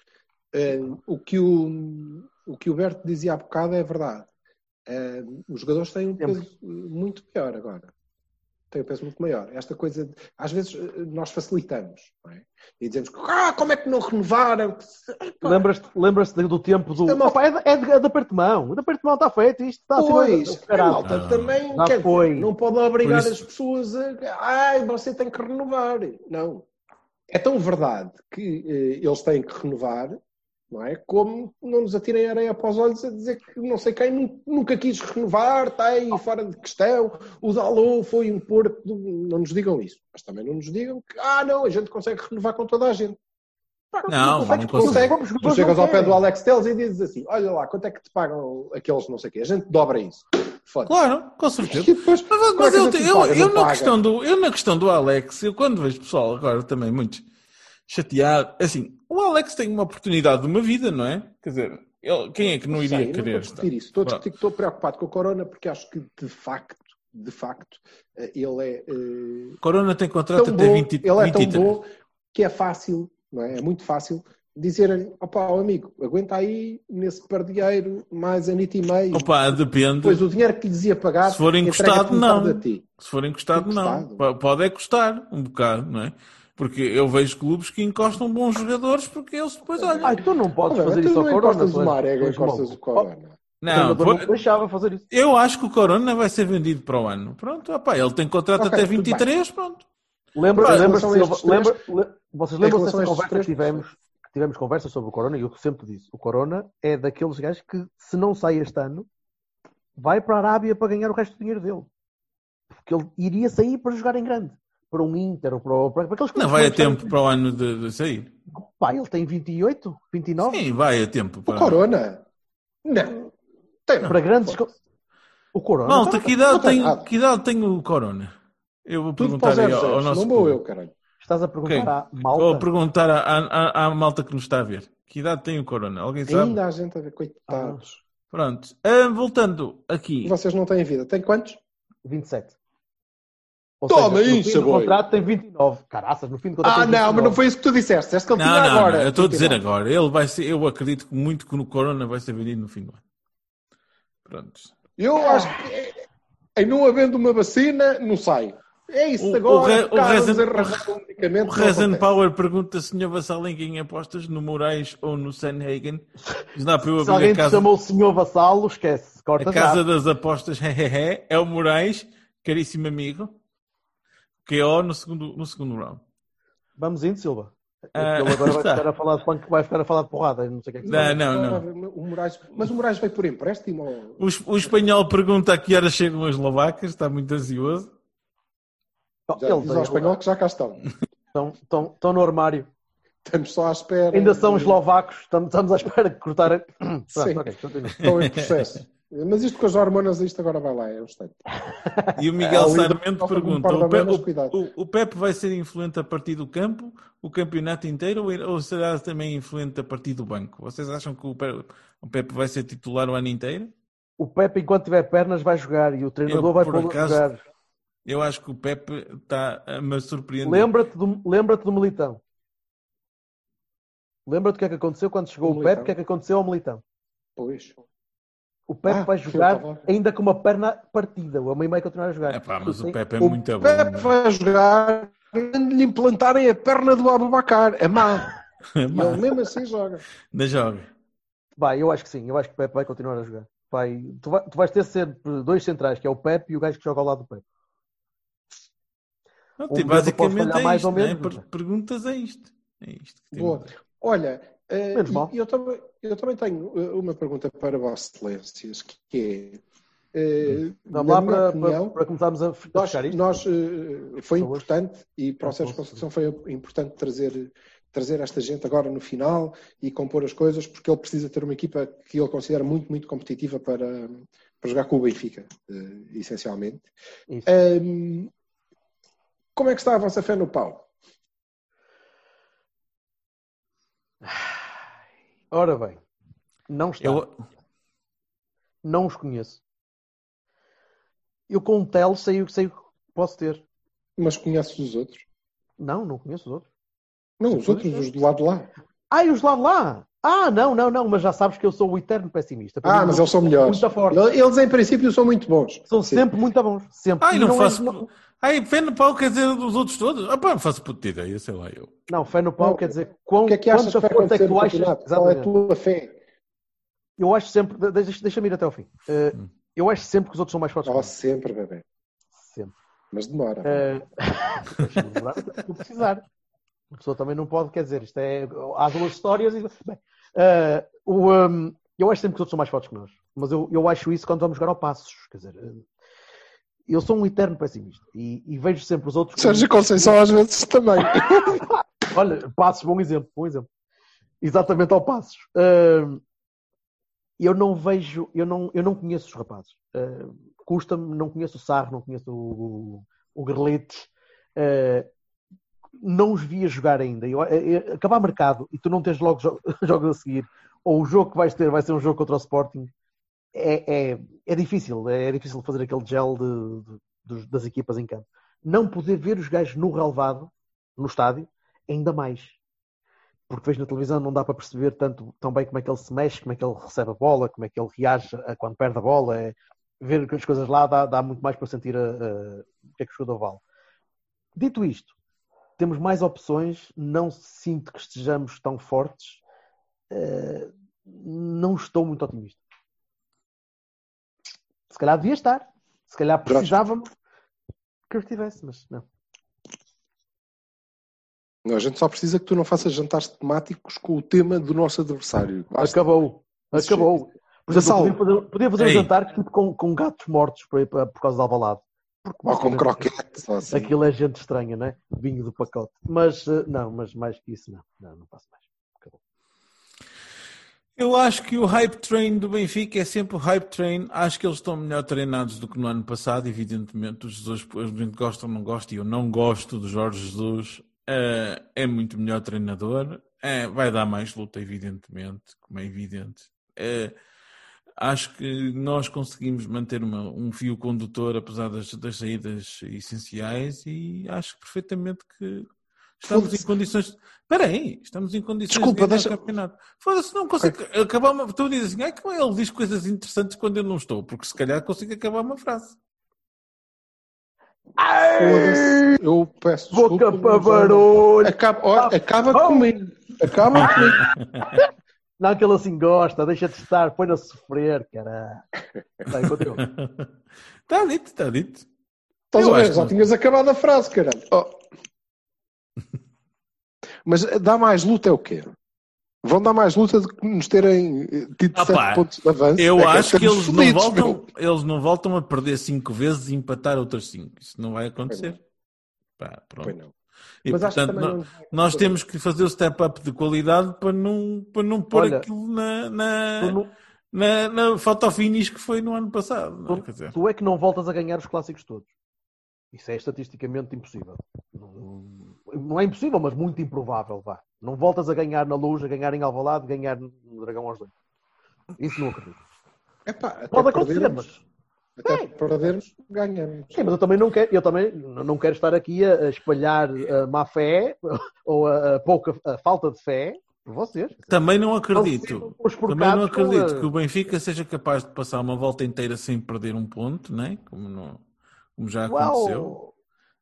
Eh, o, que o, o que o Berto dizia há bocado é verdade. Eh, os jogadores têm um Tempo. peso eh, muito maior agora. Têm um peso muito maior. Esta coisa, de- às vezes eh, nós facilitamos, não é? E dizemos que, ah, como é que não renovaram? Lembras-te lembras do tempo do. É Opa, é, de, é, de, é de aperto de mão. O de aperto de mão está feito. Isto está Pois, a malta Ah. também Já quer não pode obrigar as pessoas a. Ai, você tem que renovar. Não. É tão verdade que eh, eles têm que renovar, não é? Como não nos atirem areia para os olhos a dizer que não sei quem nu- nunca quis renovar, está aí fora de questão. O Dalou foi um porco. do- Não nos digam isso. Mas também não nos digam que, ah, não, a gente consegue renovar com toda a gente. Não, consegue, não consegue. Consegue. Tu chegas não ao pé do. Alex Telles e dizes assim: Olha lá, quanto é que te pagam aqueles não sei o quê? A gente dobra isso. Foda-se. Claro, com certeza. depois, Mas, é mas eu, gente eu, eu Não na questão do, eu na questão do Alex, eu quando vejo pessoal agora também muito chateado, assim, o Alex tem uma oportunidade de uma vida, não é? Quer dizer, ele- quem é que não Sei, iria não querer estou a discutir isso. Estou, a discutir estou preocupado com o Corona porque acho que de facto, de facto, eh, ele é eh, Corona tem contrato tão até bom, 20, ele é tão 23. bom que é fácil, não é? É muito fácil dizer-lhe, opá, amigo, aguenta aí nesse pardieiro mais anito e meio. Opa, depende. Depois o dinheiro que lhes ia pagar, Se for encostado, não. a. Se for encostado, não. Encostado. P- Pode é custar um bocado, não é? Porque eu vejo clubes que encostam bons jogadores porque eles depois olham. Ai, tu não podes fazer tu isso ao não Corona. tu és- uma arega, tu és encostas o Corona. Não, pô- não deixava fazer isso. eu acho que o Corona vai ser vendido para o ano. Pronto, opá, ele tem contrato Ok, até tudo 23, pronto. Lembra, Em lembra, lembra, le- vocês em lembram-se dessa conversa três, que tivemos, que tivemos conversa sobre o Corona e eu sempre disse, o Corona é daqueles gajos que se não sai este ano, vai para a Arábia para ganhar o resto do dinheiro dele. Porque ele iria sair para jogar em grande. Para um Inter ou para, para, para aqueles Não clubes vai a que não tempo para o ano de, de sair. Pá, ele tem 28, 29. Sim, vai a tempo O para. Corona? Não. Tem não. Para grandes. O Corona. Malta, que idade, não tem que idade tem o Corona? Eu vou Tudo perguntar aí ao, ao 06. nosso. Não vou eu, caralho. Estás a perguntar à Vou malta. perguntar à, à, à malta que nos está a ver. Que idade tem o Corona? Alguém sabe? Ainda há gente a ver, coitados. Pronto. Ah, voltando aqui. Vocês não têm vida. Tem quantos? 27. Ou Toma seja, no isso, fim do boi. contrato tem 29. Caraças, no fim do contrato Ah, tem não, 29. mas não foi isso que tu disseste. Disseste que ele Não, tinha não, agora. não, eu estou a dizer 29. agora. Ele vai ser, eu acredito muito que no Corona vai ser vendido no fim do ano. Pronto. Eu acho que é- em não havendo uma vacina, não sai. É isso O- agora. o Re- o Rezen- O. Power pergunta se Sr. Vassalinho em apostas no Moraes ou no Sanhagen. Diz dá para eu Se alguém casa, chamou o senhor vassalo, esquece. Corta a casa já. das apostas. hehehe, é o Moraes, caríssimo amigo. KO no segundo, no segundo round. Vamos indo, Silva. Ah, Ele agora vai ficar a falar de punk, vai ficar a falar de porrada. Não sei o que é que Não, não, não. O Moraes, mas o Moraes veio por empréstimo? ou- O, o espanhol pergunta a que horas chegam as eslovacas, está muito ansioso. Já Ele diz ao espanhol que já cá estão. Estão, estão, estão no armário. Estamos só à espera. Ainda são eslovacos. Estamos, estamos à espera de cortar. Pronto, Sim. ok, continua. Estão em processo. Mas isto com as hormonas, isto agora vai lá, é um instante. E o Miguel É, líder Sarmento pergunta: o, o- o- Pepe vai ser influente a partir do campo, o campeonato inteiro, ou, será também influente a partir do banco? Vocês acham que o Pepe, o Pepe vai ser titular o ano inteiro? O Pepe, enquanto tiver pernas, vai jogar e o treinador Eu, vai a acaso, jogar. Eu acho que o Pepe está a me surpreender. Lembra-te do, lembra do Militão. Lembra-te o que é que aconteceu quando chegou O o, Pepe? O que é que aconteceu ao Militão? Pois. O Pepe Ah, vai jogar ainda com uma perna partida. O meio vai continuar a jogar. É pá, mas o. Pepe é O muito bom. Pepe vai jogar quando lhe implantarem a perna do Abubacar. A má. E ele mesmo assim joga. Da joga. Vai, eu acho que sim. Eu acho que o Pepe vai continuar a jogar. Vai, tu, vai- tu vais ter sempre dois centrais, que é o Pepe e o gajo que joga ao lado do Pepe. Não, Um basicamente é mais isto, ou né? menos, mas- Perguntas é isto. É isto que Boa. Olha, Menos e- mal. e eu, também, eu também tenho eh, uma pergunta para Vossas Excelências, que é. eh, Vamos na lá para, opinião, para, para começarmos a Nós, fechar isto. nós, eh, foi importante e para o Ah, Sérgio. Conceição foi importante trazer, trazer esta gente agora no final e compor as coisas, porque ele precisa ter uma equipa que ele considera muito, muito competitiva para, para jogar com o Benfica, eh, essencialmente. Ahm, como é que está a vossa fé no pau? Ora bem, não está. Eu, Não os conheço. Eu com o Tel sei o que sei posso ter. Mas conheces os outros? Não, não conheço os outros. Não, os outros, os do lado de lá. Ah, e os lá de lá? Ah, não, não, não, mas já sabes que eu sou o eterno pessimista. Para Ah, mim, mas não- eles são melhores. Muito forte. Eles, em princípio, são muito bons. São Sim. sempre muito bons. Sempre. Ai, E não, é- faço. não, Ai, fé no pau quer dizer dos outros todos? Ah, pá, não faço puta ideia, sei lá eu. não, fé no pau Não. quer dizer quão, O que é que achas que quanta força é que tu achas. campeonato? Qual é a Exatamente. tua fé? Eu acho sempre. de- Deixa- Deixa-me ir até ao fim. Eh, Hum. eu acho sempre que os outros são mais fortes Oh, sempre, bebê. Sempre. Mas demora. Eh, deixa-me lembrar se eu precisar. A pessoa também não pode, quer dizer, isto é. Há duas histórias e. Bem, eh, o, um, eu acho sempre que os outros são mais fortes que nós. Mas eu, eu acho isso quando vamos jogar ao Passos. Quer dizer, eh, eu sou um eterno pessimista e, e vejo sempre os outros. como- Sérgio Conceição às vezes também. Olha, Passos, bom exemplo, bom exemplo. exatamente ao Passos. Uh, eu não vejo, eu não, eu não conheço os rapazes. Uh, Custa-me, não conheço o Sarro, não conheço o, o, o Grelete. Uh, não os vi a jogar ainda. Eu, eu, acabar mercado e tu não tens logo jo jogos a seguir, ou o jogo que vais ter vai ser um jogo contra o Sporting, é, é, é difícil. É, difícil fazer aquele gel de, de, das equipas em campo. Não poder ver os gajos no relevado, no estádio, ainda mais. Porque vejo na televisão não dá para perceber tanto, tão bem como é que ele se mexe, como é que ele recebe a bola, como é que ele reage a, quando perde a bola. É, ver as coisas lá dá, dá muito mais para sentir a, a, o que é que o jogador vale. Dito isto, temos mais opções, não sinto que estejamos tão fortes. Uh, não estou muito otimista. Se calhar devia estar. Se calhar precisávamos que eu estivesse, mas não. não. A gente só precisa que tu não faças jantares temáticos com o tema do nosso adversário. Acabou. Acabou. Por exemplo, podia fazer, podia fazer um jantar tipo, com, com gatos mortos por, por causa da Alvalade. Ou com croquetes. Assim. Aquilo é gente estranha, né? Vinho do pacote. Mas eh, não, mas mais que isso, não. Não, não faço mais. Acabou. Eu acho que o hype train do Benfica é sempre o hype train. Acho que eles estão melhor treinados do que no ano passado, evidentemente. Os Jesus, a gente gosta ou não gosta, e eu não gosto do Jorge Jesus. Uh, é muito melhor treinador. Uh, vai dar mais luta, evidentemente, como é evidente. Uh, acho que nós conseguimos manter uma, um fio condutor, apesar das, das saídas essenciais, e acho perfeitamente que Estamos em condições. Espera aí, estamos em condições Desculpa, de deixa... campeonato. Foda-se, não consigo okay. acabar uma. Tu dizes assim, ah, como ele diz coisas interessantes quando eu não estou, porque se calhar consigo acabar uma frase. Eu peço Boca para barulho. Acaba, olha, acaba oh. comigo. Acaba comigo. Não que ele assim gosta, deixa de estar, põe-no a sofrer, cara. Está dito, está dito. Estás a ver? Já tinhas acabado a frase, caralho. Oh. Mas dá mais luta é o quê? Vão dar mais luta do que nos terem eh, tido ah, 7 pontos de avanço. Eu é acho que, que eles, não voltam, eles não voltam a perder 5 vezes e empatar outras 5. Isso não vai acontecer. Pá, pronto. E, Mas portanto, nós, nós, temos que fazer o step up de qualidade para não, para não pôr Olha, aquilo na, na, não... na, na foto finish que foi no ano passado. Tu, dizer... tu é que não voltas a ganhar os clássicos todos. Isso é estatisticamente impossível. Não é impossível, mas muito improvável, vá. Não voltas a ganhar na luz, a ganhar em Alvalade, ganhar no Dragão aos dois. Isso não acredito. Epá, Pode acontecer, mas... Até é. perdermos, ganhamos. Sim, mas eu também não quero, eu também não quero estar aqui a, espalhar a má fé ou a, a pouca a falta de fé por vocês. Também não acredito. Também não acredito que o Benfica seja capaz de passar uma volta inteira sem perder um ponto, né? como não como já aconteceu. Uau.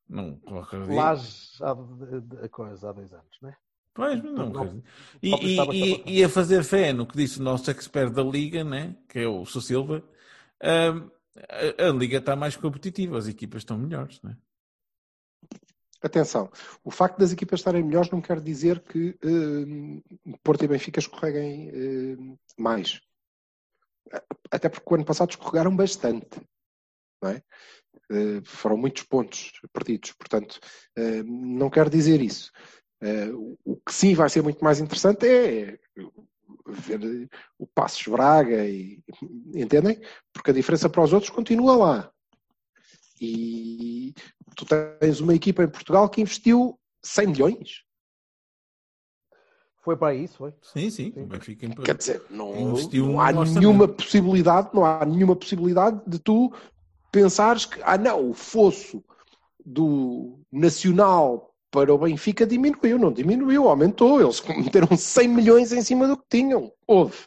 Não acredito. Lá há, coisa, há dois anos, não é? Pois, não, não e, e, e, e, a fazer fé no que disse o nosso expert da Liga, né? que é o. Silva, um, a, a, Liga está mais competitiva, as equipas estão melhores. Né? Atenção, o facto das equipas estarem melhores não quer dizer que uh, Porto e Benfica escorreguem uh, mais. Até porque o ano passado escorregaram bastante. Não é? Eh, foram muitos pontos perdidos, portanto, eh, não quero dizer isso. Eh, o que sim vai ser muito mais interessante é ver o Passos Braga, e, entendem? Porque a diferença para os outros continua lá. E tu tens uma equipa em Portugal que investiu 100 milhões. Foi para isso, foi? Sim, sim. sim. Quer dizer, não, não há nenhuma possibilidade, não há nenhuma possibilidade de tu pensares que, ah não, o fosso do Nacional para o Benfica diminuiu, não diminuiu, aumentou. Eles meteram 100 milhões em cima do que tinham. Houve.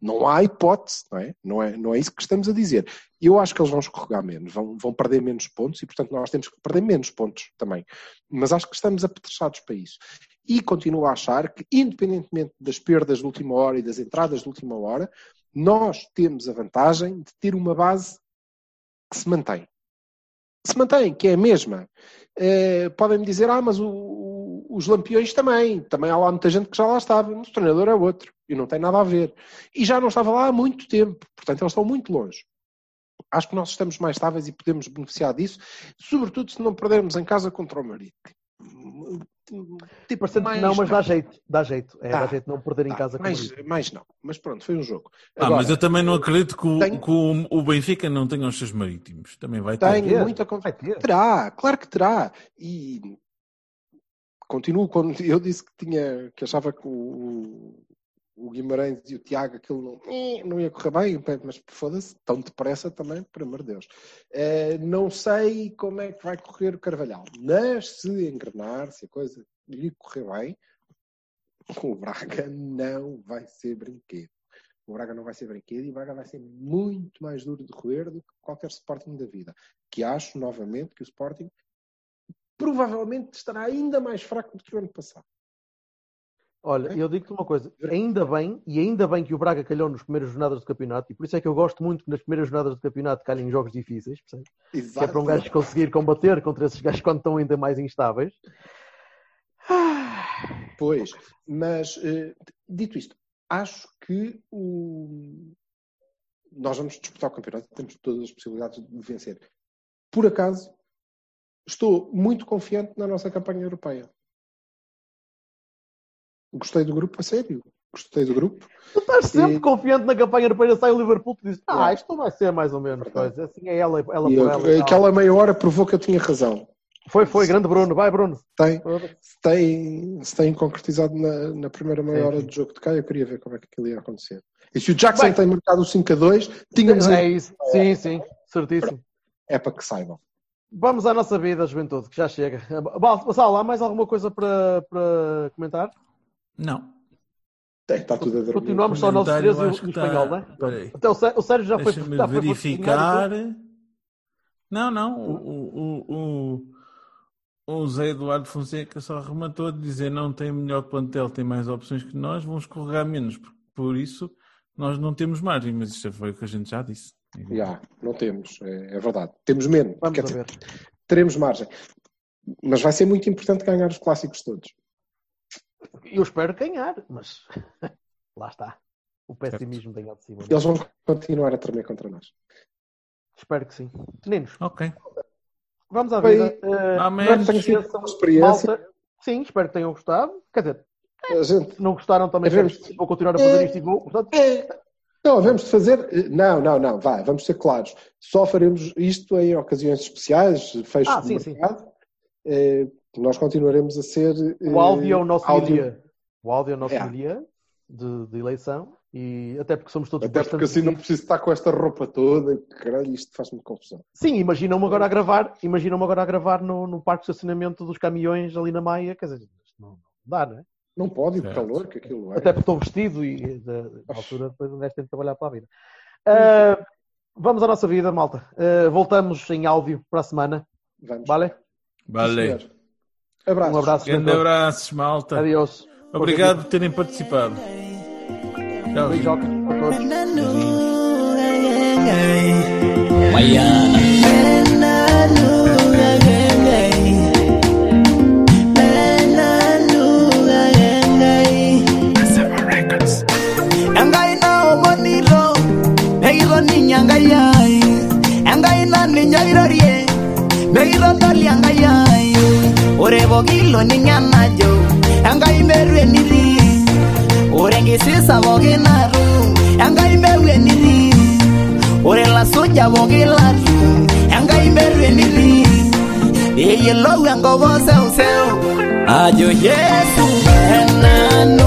Não há hipótese, não é? Não é, não é isso que estamos a dizer. Eu acho que eles vão escorregar menos, vão, vão perder menos pontos e, portanto, nós temos que perder menos pontos também. Mas acho que estamos apetrechados para isso. E continuo a achar que, independentemente das perdas de última hora e das entradas de última hora, nós temos a vantagem de ter uma base que se mantém. Se mantém, que é a mesma. Uh, Podem-me dizer, ah, mas o, o, os lampiões também. Também há lá muita gente que já lá estava. O treinador é outro. E não tem nada a ver. E já não estava lá há muito tempo. Portanto, eles estão muito longe. Acho que nós estamos mais estáveis e podemos beneficiar disso, sobretudo se não perdermos em casa contra o Maric. Tipo, parecendo que Mais não, mas não. dá jeito. Dá jeito. É, Dá. dá jeito não perder em Tá, casa com mais, isso. mais não. Mas pronto, foi um jogo. Ah, Agora, mas eu também não acredito que o, Tem- que o- Benfica não tenha os seus marítimos. Também vai ter. Tenho muita confiança. ter. Terá, claro que terá. E continuo quando eu disse que tinha que achava que o, o Guimarães e o Tiago aquilo não, eh, não ia correr bem, mas foda-se, tão depressa também, por amor de Deus. Eh, não sei como é que vai correr o Carvalhal, mas se engrenar, se a coisa lhe correr bem, o Braga não vai ser brinquedo. O Braga não vai ser brinquedo e o Braga vai ser muito mais duro de roer do que qualquer Sporting da vida. Que acho, novamente, que o Sporting provavelmente estará ainda mais fraco do que o ano passado. Olha, eu digo-te uma coisa, ainda bem, e ainda bem que o Braga calhou nas primeiras jornadas do campeonato, e por isso é que eu gosto muito que nas primeiras jornadas do campeonato calhem jogos difíceis, percebes? Que é Exato. para um gajo conseguir combater contra esses gajos quando estão ainda mais instáveis. Pois, mas eh, dito isto, acho que o... nós vamos disputar o campeonato, temos todas as possibilidades de vencer. Por acaso, estou muito confiante na nossa campanha europeia. Gostei do grupo, a sério. Gostei do grupo. Tu estás sempre E- confiante na campanha europeia, sai o Liverpool e diz, ah, É. isto vai ser mais ou menos coisa. Assim é ela, ela por eu- ela. aquela meia hora provou que eu tinha razão. Foi, foi, grande Bruno. Vai, Bruno. Tem, se, tem, se tem concretizado na, na primeira meia hora do jogo de cá, eu queria ver como é que aquilo ia acontecer. E se o Jackson Bem. tem marcado o 5 a 2, tínhamos É aí. isso. Sim, sim. Certíssimo. É para que saibam. Vamos à nossa vida, juventude, que já chega. Bassal, há mais alguma coisa para, para comentar? Não. Tem, está tudo a dormir. Continuamos só nós três e o que espanhol, né? Peraí. Até o Sérgio, o Sérgio já foi Deixa-me foi verificar. Não, não. O, o, o, o, o Zé Eduardo Fonseca só rematou a dizer não tem melhor plantel, tem mais opções que nós, vão escorregar menos. Por, por isso, nós não temos margem, mas isto foi o que a gente já disse. Já, não temos, é, é verdade. Temos menos. Vamos Quer ver. teremos margem. Mas vai ser muito importante ganhar os clássicos todos. Eu espero ganhar, mas lá está. O pessimismo tem ao de cima. Eles vão continuar a tremer contra nós. Espero que sim. Meninos, Ok. vamos à vida. Eh, amém. sido esqueçam, uma experiência. malta. Sim, espero que tenham gostado. Quer dizer, A gente, se não gostaram também, Devemos- quero- vou continuar a fazer isto e vou. Portanto, É. Não, vamos fazer. Não, não, não, vai, vamos ser claros. Só faremos isto em ocasiões especiais, fecho Ah, sim, sim. mercado. Eh, nós continuaremos a ser. O áudio é o nosso áudio. O áudio é o nosso É. de, de eleição. E até porque somos todos Até porque assim não preciso estar com esta roupa toda. Caralho, isto faz-me confusão. Sim, imaginam-me agora a gravar, imaginam-me agora a gravar no, no parque de estacionamento dos caminhões ali na Maia, quer dizer, isto não, não dá, não é? Não pode, o calor que aquilo é. Até porque estou vestido e da, da altura depois um gajo tem de trabalhar para a vida. Ah, vamos à nossa vida, malta. Ah, voltamos em áudio para a semana, Vamos. vale? Sim, Vale. Abraços. Um abraço. Grande todos. abraços, malta. Adiós. Obrigado por terem participado. Tchau. Beijocos a todos. Engai na omoniro, megiro ninya ngai ai. Engai na ninya irorie, megiro doli engai ai. ore pooki loning enajo enkai meru enitii ore enkisisa pooki natum enkai meru enitii ore lasuja pooki latum enkai meru enitii eyiolou enkop oseuseu ajo yesu enana